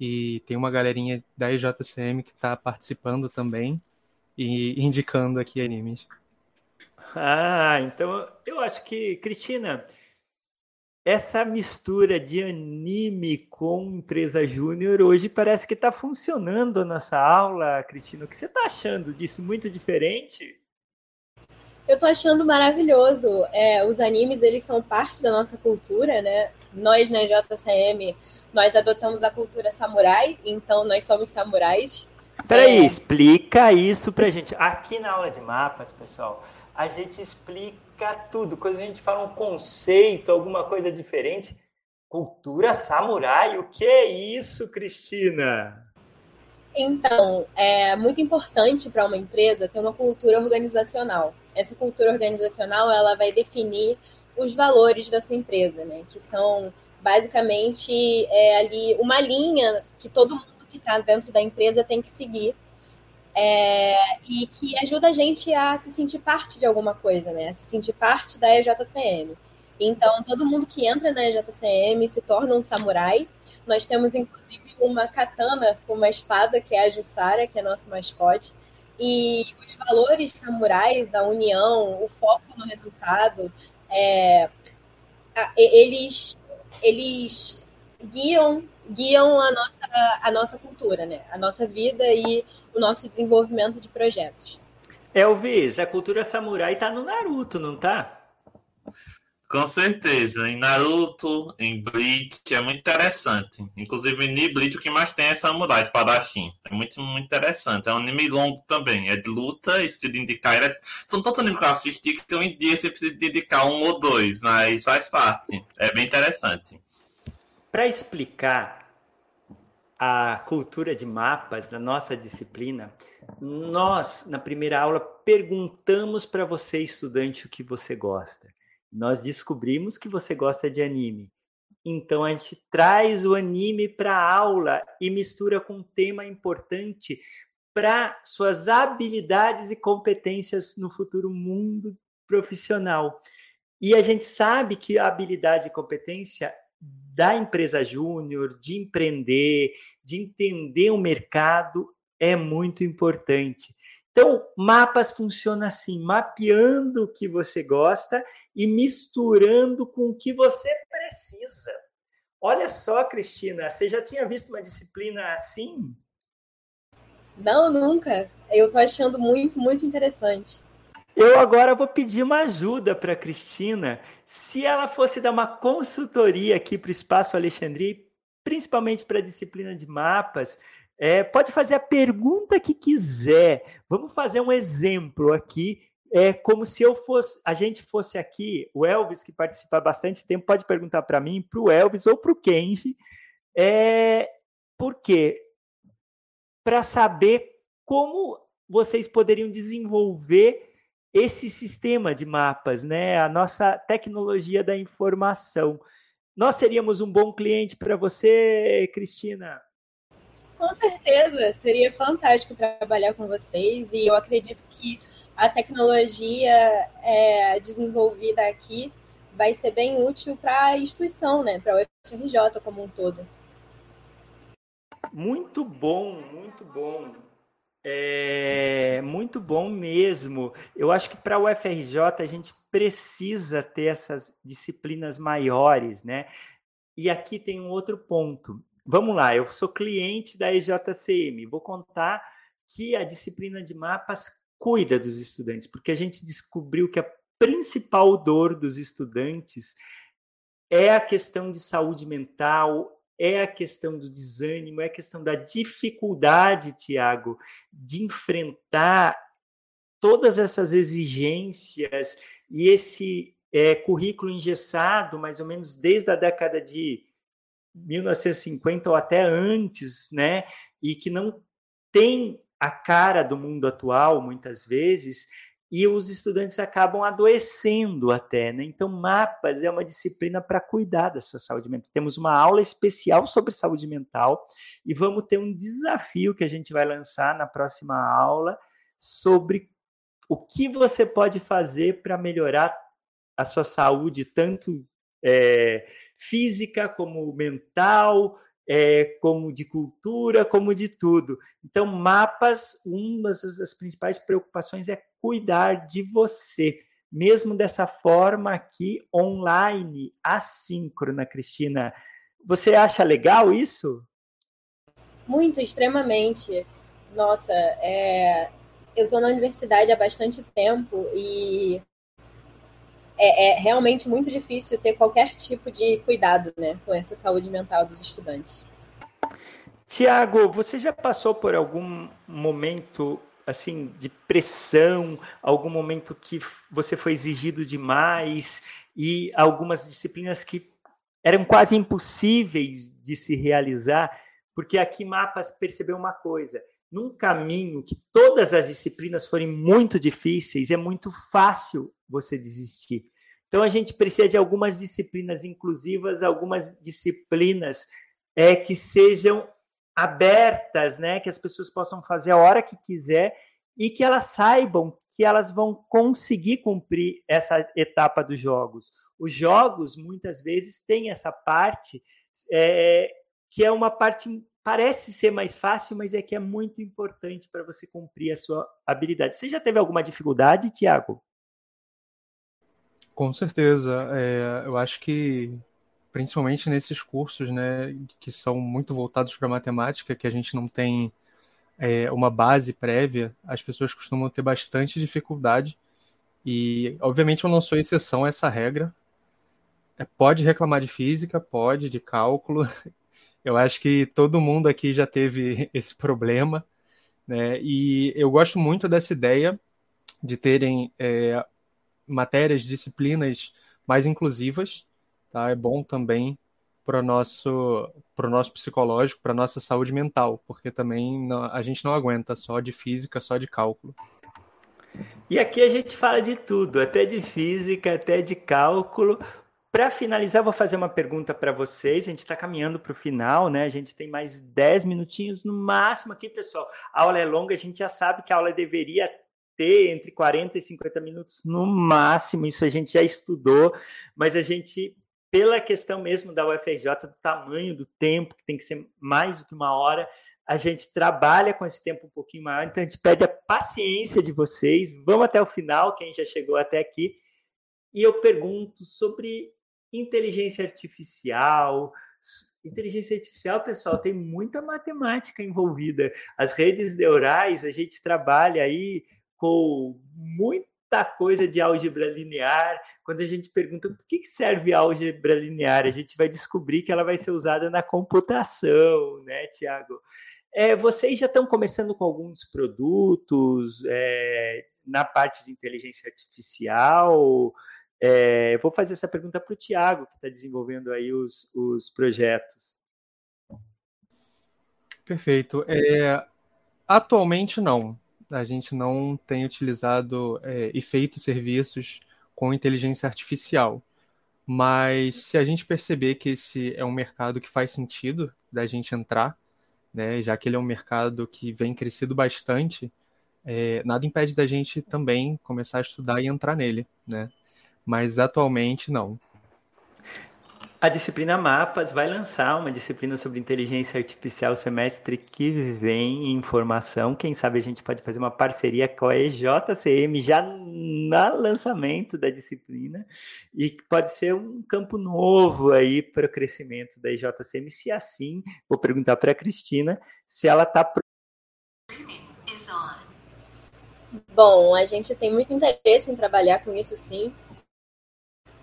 e tem uma galerinha da IJCM que está participando também e indicando aqui animes. Ah, então eu acho que, Cristina, essa mistura de anime com empresa júnior hoje parece que está funcionando a nossa aula, Cristina. O que você está achando disso? Muito diferente? Eu estou achando maravilhoso. É, os animes, eles são parte da nossa cultura, né? Nós, na JCM, nós adotamos a cultura samurai, então nós somos samurais. Peraí, é... explica isso pra gente. Aqui na aula de mapas, pessoal, a gente explica tudo. Quando a gente fala um conceito, alguma coisa diferente, cultura samurai, o que é isso, Cristina? Então, é muito importante para uma empresa ter uma cultura organizacional. Essa cultura organizacional, ela vai definir os valores da sua empresa, né? Que são basicamente é ali uma linha que todo mundo que está dentro da empresa tem que seguir é, e que ajuda a gente a se sentir parte de alguma coisa, né? A se sentir parte da EJCM. Então, todo mundo que entra na EJCM se torna um samurai. Nós temos, inclusive, uma katana uma espada, que é a Jussara, que é nosso mascote. E os valores samurais, a união, o foco no resultado, é, eles, eles guiam guiam a nossa, a nossa cultura, né? A nossa vida e o nosso desenvolvimento de projetos. Elvis, a cultura samurai tá no Naruto, não tá? Com certeza. Em Naruto, em Bleach, que é muito interessante. Inclusive, em Bleach, o que mais tem é samurai, espadachim. É muito, muito interessante. É um anime longo também. É de luta, e se indicar... É... São tantos animes que eu assisti que um dia você precisa dedicar um ou dois, mas faz parte. É bem interessante. Para explicar a cultura de mapas na nossa disciplina, nós, na primeira aula, perguntamos para você, estudante, o que você gosta. Nós descobrimos que você gosta de anime. Então a gente traz o anime para a aula e mistura com um tema importante para suas habilidades e competências no futuro mundo profissional. E a gente sabe que a habilidade e competência da empresa júnior, de empreender, de entender o mercado é muito importante. Então, mapas funcionam assim, mapeando o que você gosta e misturando com o que você precisa. Olha só, Cristina, você já tinha visto uma disciplina assim? Não, nunca. Eu estou achando muito, muito interessante. Eu agora vou pedir uma ajuda para Cristina. Se ela fosse dar uma consultoria aqui para o Espaço Alexandria, principalmente para a disciplina de mapas, é, pode fazer a pergunta que quiser. Vamos fazer um exemplo aqui. É como se eu fosse, a gente fosse aqui, o Elvis, que participa há bastante tempo, pode perguntar para mim, para o Elvis ou para o Kenji. É, por quê? Para saber como vocês poderiam desenvolver esse sistema de mapas, né? A nossa tecnologia da informação. Nós seríamos um bom cliente para você, Cristina? Com certeza, seria fantástico trabalhar com vocês e eu acredito que a tecnologia é, desenvolvida aqui vai ser bem útil para a instituição, né? Para o UFRJ como um todo. Muito bom, muito bom. É muito bom mesmo. Eu acho que para o UFRJ a gente precisa ter essas disciplinas maiores, né? E aqui tem um outro ponto. Vamos lá, eu sou cliente da EJCM, vou contar que a disciplina de mapas cuida dos estudantes, porque a gente descobriu que a principal dor dos estudantes é a questão de saúde mental, é a questão do desânimo, é a questão da dificuldade, Tiago, de enfrentar todas essas exigências e esse é, currículo engessado, mais ou menos desde a década de 1950 ou até antes, né? E que não tem a cara do mundo atual, muitas vezes, e os estudantes acabam adoecendo até, né? Então, mapas é uma disciplina para cuidar da sua saúde mental. Temos uma aula especial sobre saúde mental e vamos ter um desafio que a gente vai lançar na próxima aula sobre o que você pode fazer para melhorar a sua saúde, tanto é, física como mental, é, como de cultura, como de tudo. Então, mapas, uma das principais preocupações é cuidar de você, mesmo dessa forma aqui online, assíncrona, Cristina. Você acha legal isso? Muito, extremamente. Nossa, é... eu estou na universidade há bastante tempo e é, é, realmente muito difícil ter qualquer tipo de cuidado né, com essa saúde mental dos estudantes. Tiago, você já passou por algum momento assim de pressão, algum momento que você foi exigido demais e algumas disciplinas que eram quase impossíveis de se realizar? Porque aqui Mapas percebeu uma coisa: num caminho que todas as disciplinas forem muito difíceis, é muito fácil você desistir. Então a gente precisa de algumas disciplinas inclusivas, algumas disciplinas é, que sejam abertas, né, que as pessoas possam fazer a hora que quiser e que elas saibam que elas vão conseguir cumprir essa etapa dos jogos. Os jogos muitas vezes têm essa parte é, que é uma parte parece ser mais fácil, mas é que é muito importante para você cumprir a sua habilidade. Você já teve alguma dificuldade, Tiago? Com certeza. É, eu acho que, principalmente nesses cursos, né, que são muito voltados para matemática, que a gente não tem é, uma base prévia, as pessoas costumam ter bastante dificuldade. E, obviamente, eu não sou exceção a essa regra. É, pode reclamar de física, pode, de cálculo, Eu acho que todo mundo aqui já teve esse problema, né? E eu gosto muito dessa ideia de terem é, matérias, disciplinas mais inclusivas, tá? É bom também para o nosso, pro nosso psicológico, para nossa saúde mental, porque também não, a gente não aguenta só de física, só de cálculo. E aqui a gente fala de tudo, até de física, até de cálculo, para finalizar, vou fazer uma pergunta para vocês. A gente está caminhando para o final, né? A gente tem mais 10 minutinhos no máximo aqui, pessoal. A aula é longa, a gente já sabe que a aula deveria ter entre 40 e 50 minutos no máximo. Isso a gente já estudou, mas a gente, pela questão mesmo da UFRJ, do tamanho do tempo, que tem que ser mais do que uma hora, a gente trabalha com esse tempo um pouquinho maior. Então a gente pede a paciência de vocês. Vamos até o final, quem já chegou até aqui. E eu pergunto sobre inteligência artificial. Inteligência artificial, pessoal, tem muita matemática envolvida. As redes neurais, a gente trabalha aí com muita coisa de álgebra linear. Quando a gente pergunta por que serve álgebra linear, a gente vai descobrir que ela vai ser usada na computação, né, Tiago? É, vocês já estão começando com alguns produtos é, na parte de inteligência artificial? É, vou fazer essa pergunta para o Tiago, que está desenvolvendo aí os, os projetos. Perfeito. É, atualmente não. A gente não tem utilizado é, e feito serviços com inteligência artificial. Mas se a gente perceber que esse é um mercado que faz sentido da gente entrar, né, já que ele é um mercado que vem crescido bastante, é, nada impede da gente também começar a estudar e entrar nele, né? Mas atualmente não. A disciplina Mapas vai lançar uma disciplina sobre inteligência artificial semestre que vem em formação. Quem sabe a gente pode fazer uma parceria com a EJCM já no lançamento da disciplina e pode ser um campo novo aí para o crescimento da EJCM. Se assim, vou perguntar para a Cristina se ela está Bom, a gente tem muito interesse em trabalhar com isso, sim.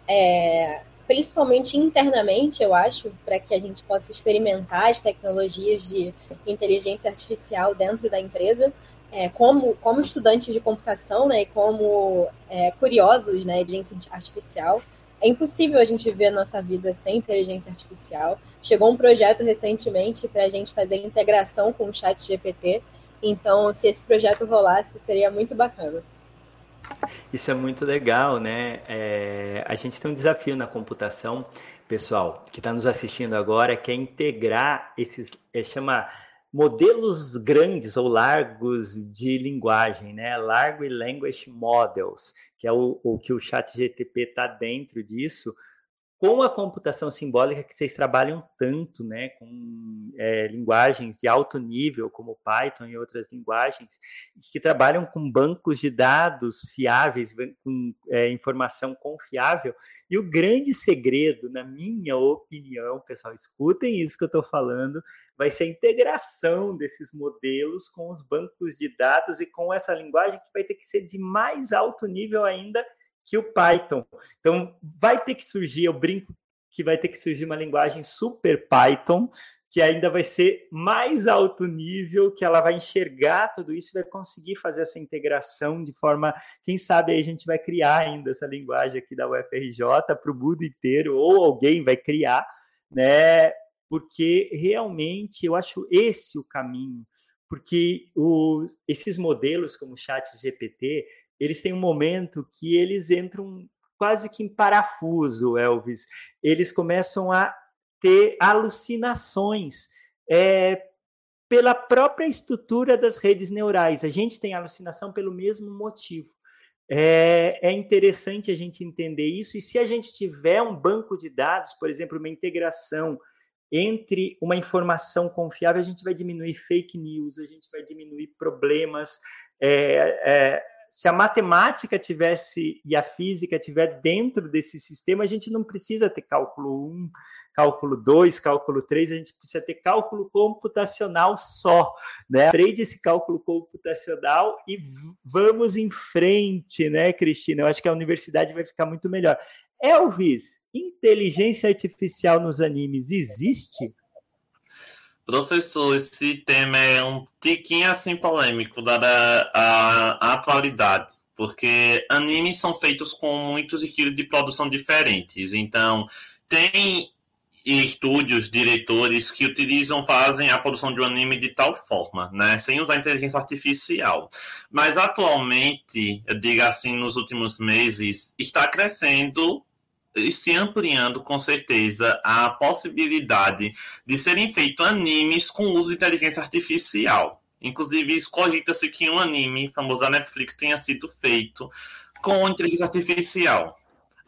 É, principalmente internamente, eu acho, para que a gente possa experimentar as tecnologias de inteligência artificial dentro da empresa, é, como, como estudantes de computação, né, e como é, curiosos, né, de inteligência artificial. É impossível a gente viver a nossa vida sem inteligência artificial. Chegou um projeto recentemente para a gente fazer integração com o chat GPT. Então, se esse projeto rolasse, seria muito bacana. Isso é muito legal, né? É, a gente tem um desafio na computação, pessoal, que está nos assistindo agora, que é integrar esses, é, chama modelos grandes ou largos de linguagem, né? Largo e Language Models, que é o, o que o Chat GTP está dentro disso, com a computação simbólica que vocês trabalham tanto, né, com é, linguagens de alto nível, como Python e outras linguagens, que trabalham com bancos de dados fiáveis, com é, informação confiável. E o grande segredo, na minha opinião, pessoal, escutem isso que eu estou falando, vai ser a integração desses modelos com os bancos de dados e com essa linguagem que vai ter que ser de mais alto nível ainda que o Python. Então, vai ter que surgir, eu brinco que vai ter que surgir uma linguagem super Python, que ainda vai ser mais alto nível, que ela vai enxergar tudo isso e vai conseguir fazer essa integração de forma, quem sabe aí a gente vai criar ainda essa linguagem aqui da UFRJ para o mundo inteiro, ou alguém vai criar, né? Porque realmente eu acho esse o caminho, porque os, esses modelos como o Chat GPT, eles têm um momento que eles entram quase que em parafuso, Elvis. Eles começam a ter alucinações é, pela própria estrutura das redes neurais. A gente tem alucinação pelo mesmo motivo. É, é, interessante a gente entender isso, e se a gente tiver um banco de dados, por exemplo, uma integração entre uma informação confiável, a gente vai diminuir fake news, a gente vai diminuir problemas. É, é se a matemática tivesse e a física tiver dentro desse sistema, a gente não precisa ter cálculo 1, cálculo 2, cálculo 3, a gente precisa ter cálculo computacional só, né? Aprende esse cálculo computacional e vamos em frente, né, Cristina? Eu acho que a universidade vai ficar muito melhor. Elvis, inteligência artificial nos animes existe? Professor, esse tema é um tiquinho assim polêmico, dada a, a atualidade, porque animes são feitos com muitos estilos de produção diferentes. Então, tem estúdios, diretores que utilizam, fazem a produção de um anime de tal forma, né, sem usar inteligência artificial. Mas atualmente, eu digo assim, nos últimos meses, está crescendo se ampliando com certeza a possibilidade de serem feitos animes com uso de inteligência artificial. Inclusive, cogita-se que um anime famoso da Netflix tenha sido feito com inteligência artificial.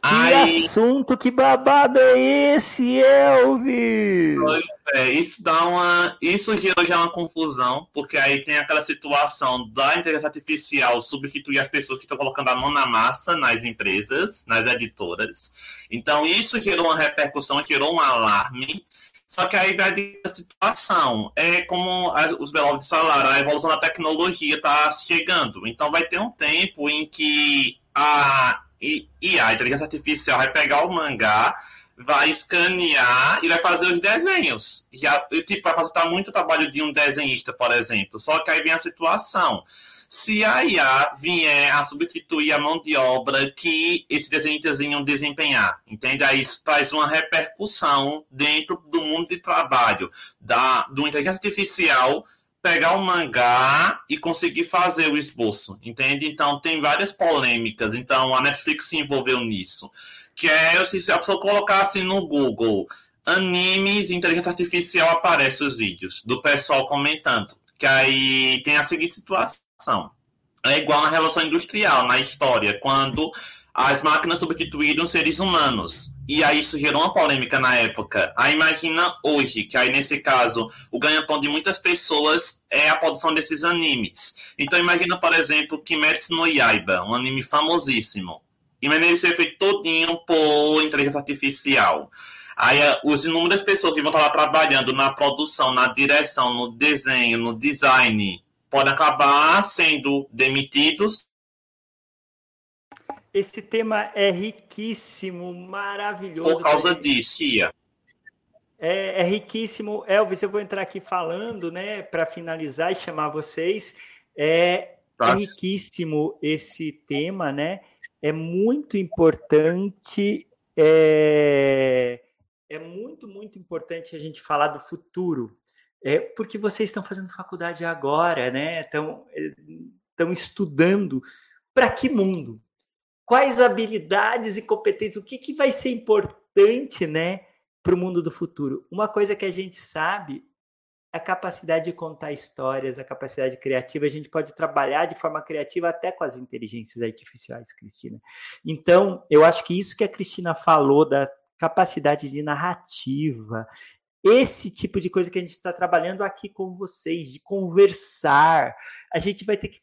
Que assunto, que babado é esse, Elvis? Pois é, isso dá uma. Isso gerou já uma confusão, porque aí tem aquela situação da inteligência artificial substituir as pessoas que estão colocando a mão na massa nas empresas, nas editoras. Então, isso gerou uma repercussão, gerou um alarme. Só que aí vai a situação. É como os Beloveds falaram, a evolução da tecnologia está chegando. Então vai ter um tempo em que a e, e a inteligência artificial vai pegar o mangá, vai escanear e vai fazer os desenhos. E, tipo, vai fazer muito o trabalho de um desenhista, por exemplo. Só que aí vem a situação. Se a IA vier a substituir a mão de obra que esses desenhistas iam desempenhar, entende? Aí isso traz uma repercussão dentro do mundo de trabalho da, do inteligência artificial pegar o mangá e conseguir fazer o esboço, entende? Então tem várias polêmicas. Então a Netflix se envolveu nisso. Que é se a pessoa colocasse no Google animes inteligência artificial aparece os vídeos do pessoal comentando. Que aí tem a seguinte situação. É igual na relação industrial, na história, quando as máquinas substituíram seres humanos. E aí isso gerou uma polêmica na época. Aí imagina hoje, que aí nesse caso, o ganha-pão de muitas pessoas é a produção desses animes. Então imagina, por exemplo, Kimetsu no Yaiba, um anime famosíssimo. Imagina ele ser feito todinho por inteligência artificial. Aí eh, os inúmeras pessoas que vão estar lá trabalhando na produção, na direção, no desenho, no design, podem acabar sendo demitidos esse tema é riquíssimo, maravilhoso. Por causa disso, Tia. É, é, riquíssimo. Elvis, eu vou entrar aqui falando, né, para finalizar e chamar vocês. É, é riquíssimo esse tema, né? É muito importante. É, é muito, muito importante a gente falar do futuro. É porque vocês estão fazendo faculdade agora, né? Estão, estão estudando para que mundo? Quais habilidades e competências, o que, que vai ser importante, né, para o mundo do futuro. Uma coisa que a gente sabe é a capacidade de contar histórias, a capacidade criativa. A gente pode trabalhar de forma criativa até com as inteligências artificiais, Cristina. Então, eu acho que isso que a Cristina falou da capacidade de narrativa, esse tipo de coisa que a gente está trabalhando aqui com vocês, de conversar. A gente vai ter que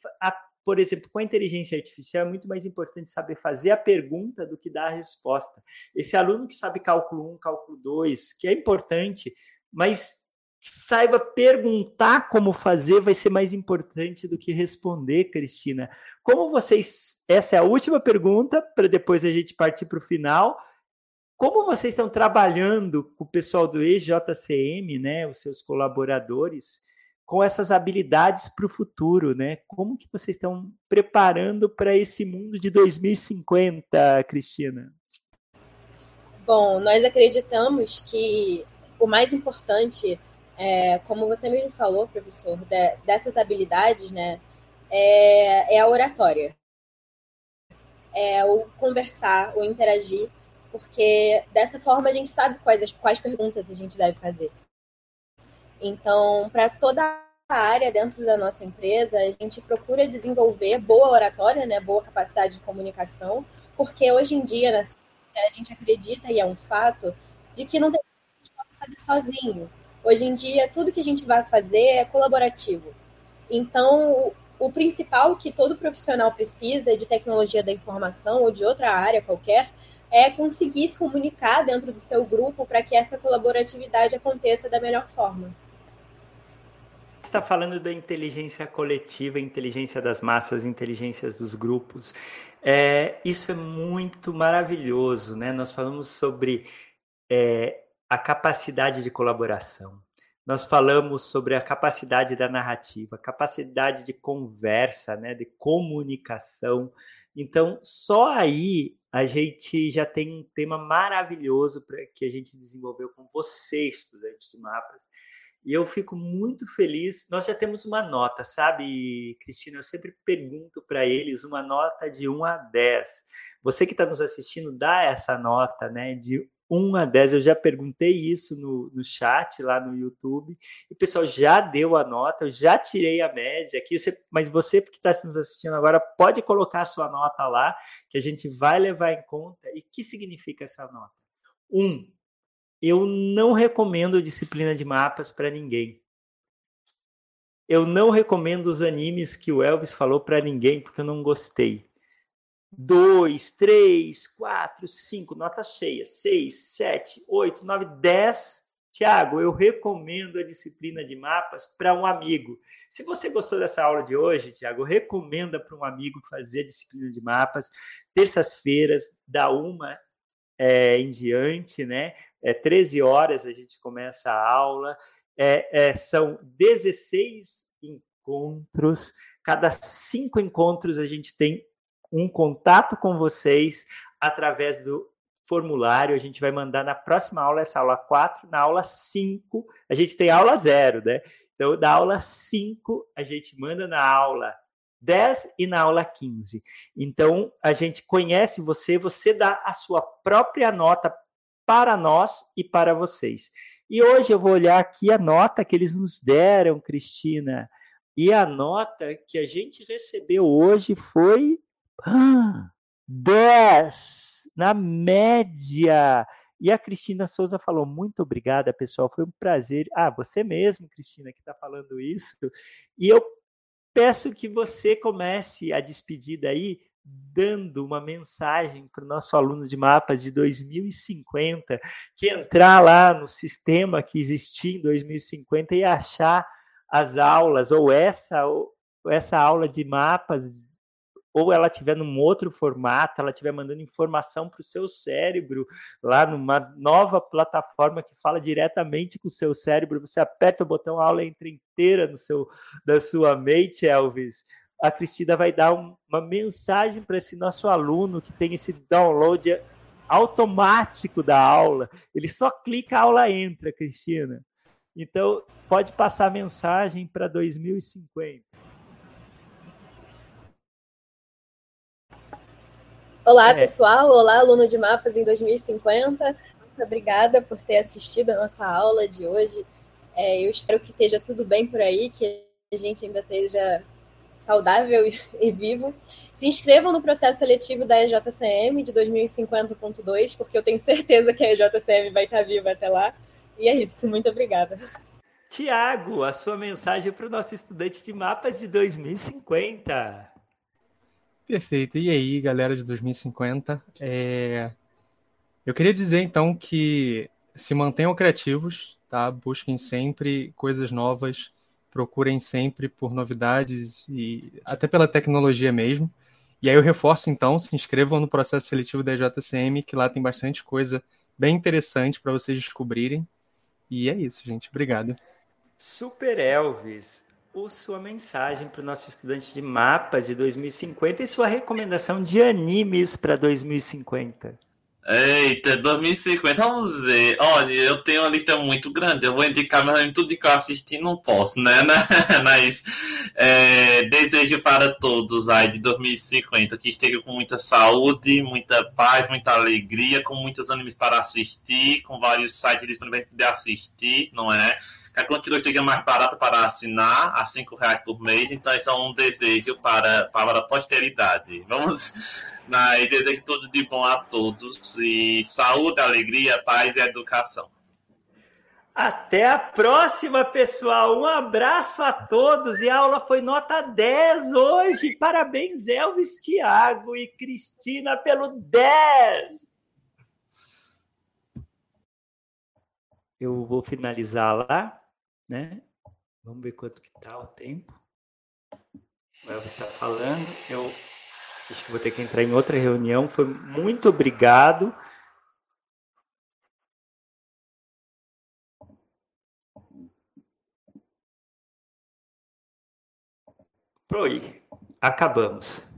por exemplo, com a inteligência artificial é muito mais importante saber fazer a pergunta do que dar a resposta. Esse aluno que sabe cálculo 1, cálculo 2, que é importante, mas saiba perguntar como fazer vai ser mais importante do que responder, Cristina. Como vocês. Essa é a última pergunta, para depois a gente partir para o final. Como vocês estão trabalhando com o pessoal do EJCM, né, os seus colaboradores, com essas habilidades para o futuro, né? Como que vocês estão preparando para esse mundo de 2050, Cristina? Bom, nós acreditamos que o mais importante, é, como você mesmo falou, professor, de, dessas habilidades, né, é, é a oratória. É o conversar, o interagir, porque dessa forma a gente sabe quais, quais perguntas a gente deve fazer. Então, para toda a área dentro da nossa empresa, a gente procura desenvolver boa oratória, né, boa capacidade de comunicação, porque hoje em dia na ciência, a gente acredita, e é um fato, de que não tem que a gente possa fazer sozinho. Hoje em dia, tudo que a gente vai fazer é colaborativo. Então, o, principal que todo profissional precisa de tecnologia da informação ou de outra área qualquer é conseguir se comunicar dentro do seu grupo para que essa colaboratividade aconteça da melhor forma está falando da inteligência coletiva, inteligência das massas, inteligências dos grupos. É, isso é muito maravilhoso, né? Nós falamos sobre é, a capacidade de colaboração. Nós falamos sobre a capacidade da narrativa, capacidade de conversa, né, de comunicação. Então, só aí a gente já tem um tema maravilhoso para que a gente desenvolveu com você, estudante de mapas, e eu fico muito feliz. Nós já temos uma nota, sabe, Cristina? Eu sempre pergunto para eles uma nota de 1 a 10. Você que está nos assistindo, dá essa nota, né? De 1 a 10. Eu já perguntei isso no, no chat lá no YouTube. E o pessoal já deu a nota, eu já tirei a média aqui. Você, mas você que está nos assistindo agora, pode colocar a sua nota lá, que a gente vai levar em conta. E o que significa essa nota? 1. Um, eu não recomendo disciplina de mapas para ninguém. Eu não recomendo os animes que o Elvis falou para ninguém porque eu não gostei. Dois, três, quatro, cinco, nota cheia. Seis, sete, oito, nove, dez. Tiago, eu recomendo a disciplina de mapas para um amigo. Se você gostou dessa aula de hoje, Tiago, recomenda para um amigo fazer a disciplina de mapas. Terças-feiras, da uma é, em diante, né? É, 13 horas a gente começa a aula. É, é, são 16 encontros. Cada cinco encontros a gente tem um contato com vocês através do formulário. A gente vai mandar na próxima aula, essa aula 4, na aula 5, a gente tem aula 0, né? Então, da aula 5, a gente manda na aula 10 e na aula 15. Então, a gente conhece você, você dá a sua própria nota para nós e para vocês. E hoje eu vou olhar aqui a nota que eles nos deram, Cristina. E a nota que a gente recebeu hoje foi ah, 10 na média. E a Cristina Souza falou: muito obrigada, pessoal. Foi um prazer. Ah, você mesmo, Cristina, que está falando isso. E eu peço que você comece a despedida aí dando uma mensagem para o nosso aluno de mapas de 2050, que entrar lá no sistema que existia em 2050 e achar as aulas, ou essa, ou essa aula de mapas, ou ela tiver num outro formato, ela estiver mandando informação para o seu cérebro, lá numa nova plataforma que fala diretamente com o seu cérebro, você aperta o botão, a aula entra inteira no seu, da sua mente, Elvis a Cristina vai dar um, uma mensagem para esse nosso aluno que tem esse download automático da aula. Ele só clica, a aula entra, Cristina. Então, pode passar a mensagem para 2050. Olá, é. pessoal. Olá, aluno de mapas em 2050. Muito obrigada por ter assistido a nossa aula de hoje. É, eu espero que esteja tudo bem por aí, que a gente ainda esteja saudável e vivo. Se inscrevam no processo seletivo da EJCM de 2050.2, porque eu tenho certeza que a EJCM vai estar viva até lá. E é isso, muito obrigada. Tiago, a sua mensagem para o nosso estudante de mapas de 2050. Perfeito. E aí, galera de 2050? É... Eu queria dizer então que se mantenham criativos, tá? Busquem sempre coisas novas procurem sempre por novidades e até pela tecnologia mesmo. E aí eu reforço então, se inscrevam no processo seletivo da JCM, que lá tem bastante coisa bem interessante para vocês descobrirem. E é isso, gente. Obrigado. Super Elvis, o sua mensagem para o nosso estudante de mapas de 2050 e sua recomendação de animes para 2050. Eita, 2050, vamos ver. Olha, eu tenho uma lista muito grande. Eu vou indicar mas tudo que eu assisti, não posso, né? Mas é, desejo para todos aí de 2050 que esteja com muita saúde, muita paz, muita alegria, com muitos animes para assistir, com vários sites disponíveis de assistir, não é? Que a Clone esteja mais barata para assinar, a cinco reais por mês. Então, isso é um desejo para, para a posteridade. Vamos, né, e desejo tudo de bom a todos. E saúde, alegria, paz e educação. Até a próxima, pessoal. Um abraço a todos. E a aula foi nota 10 hoje. Parabéns, Elvis, Thiago e Cristina, pelo 10. Eu vou finalizar lá né? Vamos ver quanto que tá o tempo. O Elvis está falando. Eu acho que vou ter que entrar em outra reunião. Foi muito obrigado. Proi, acabamos.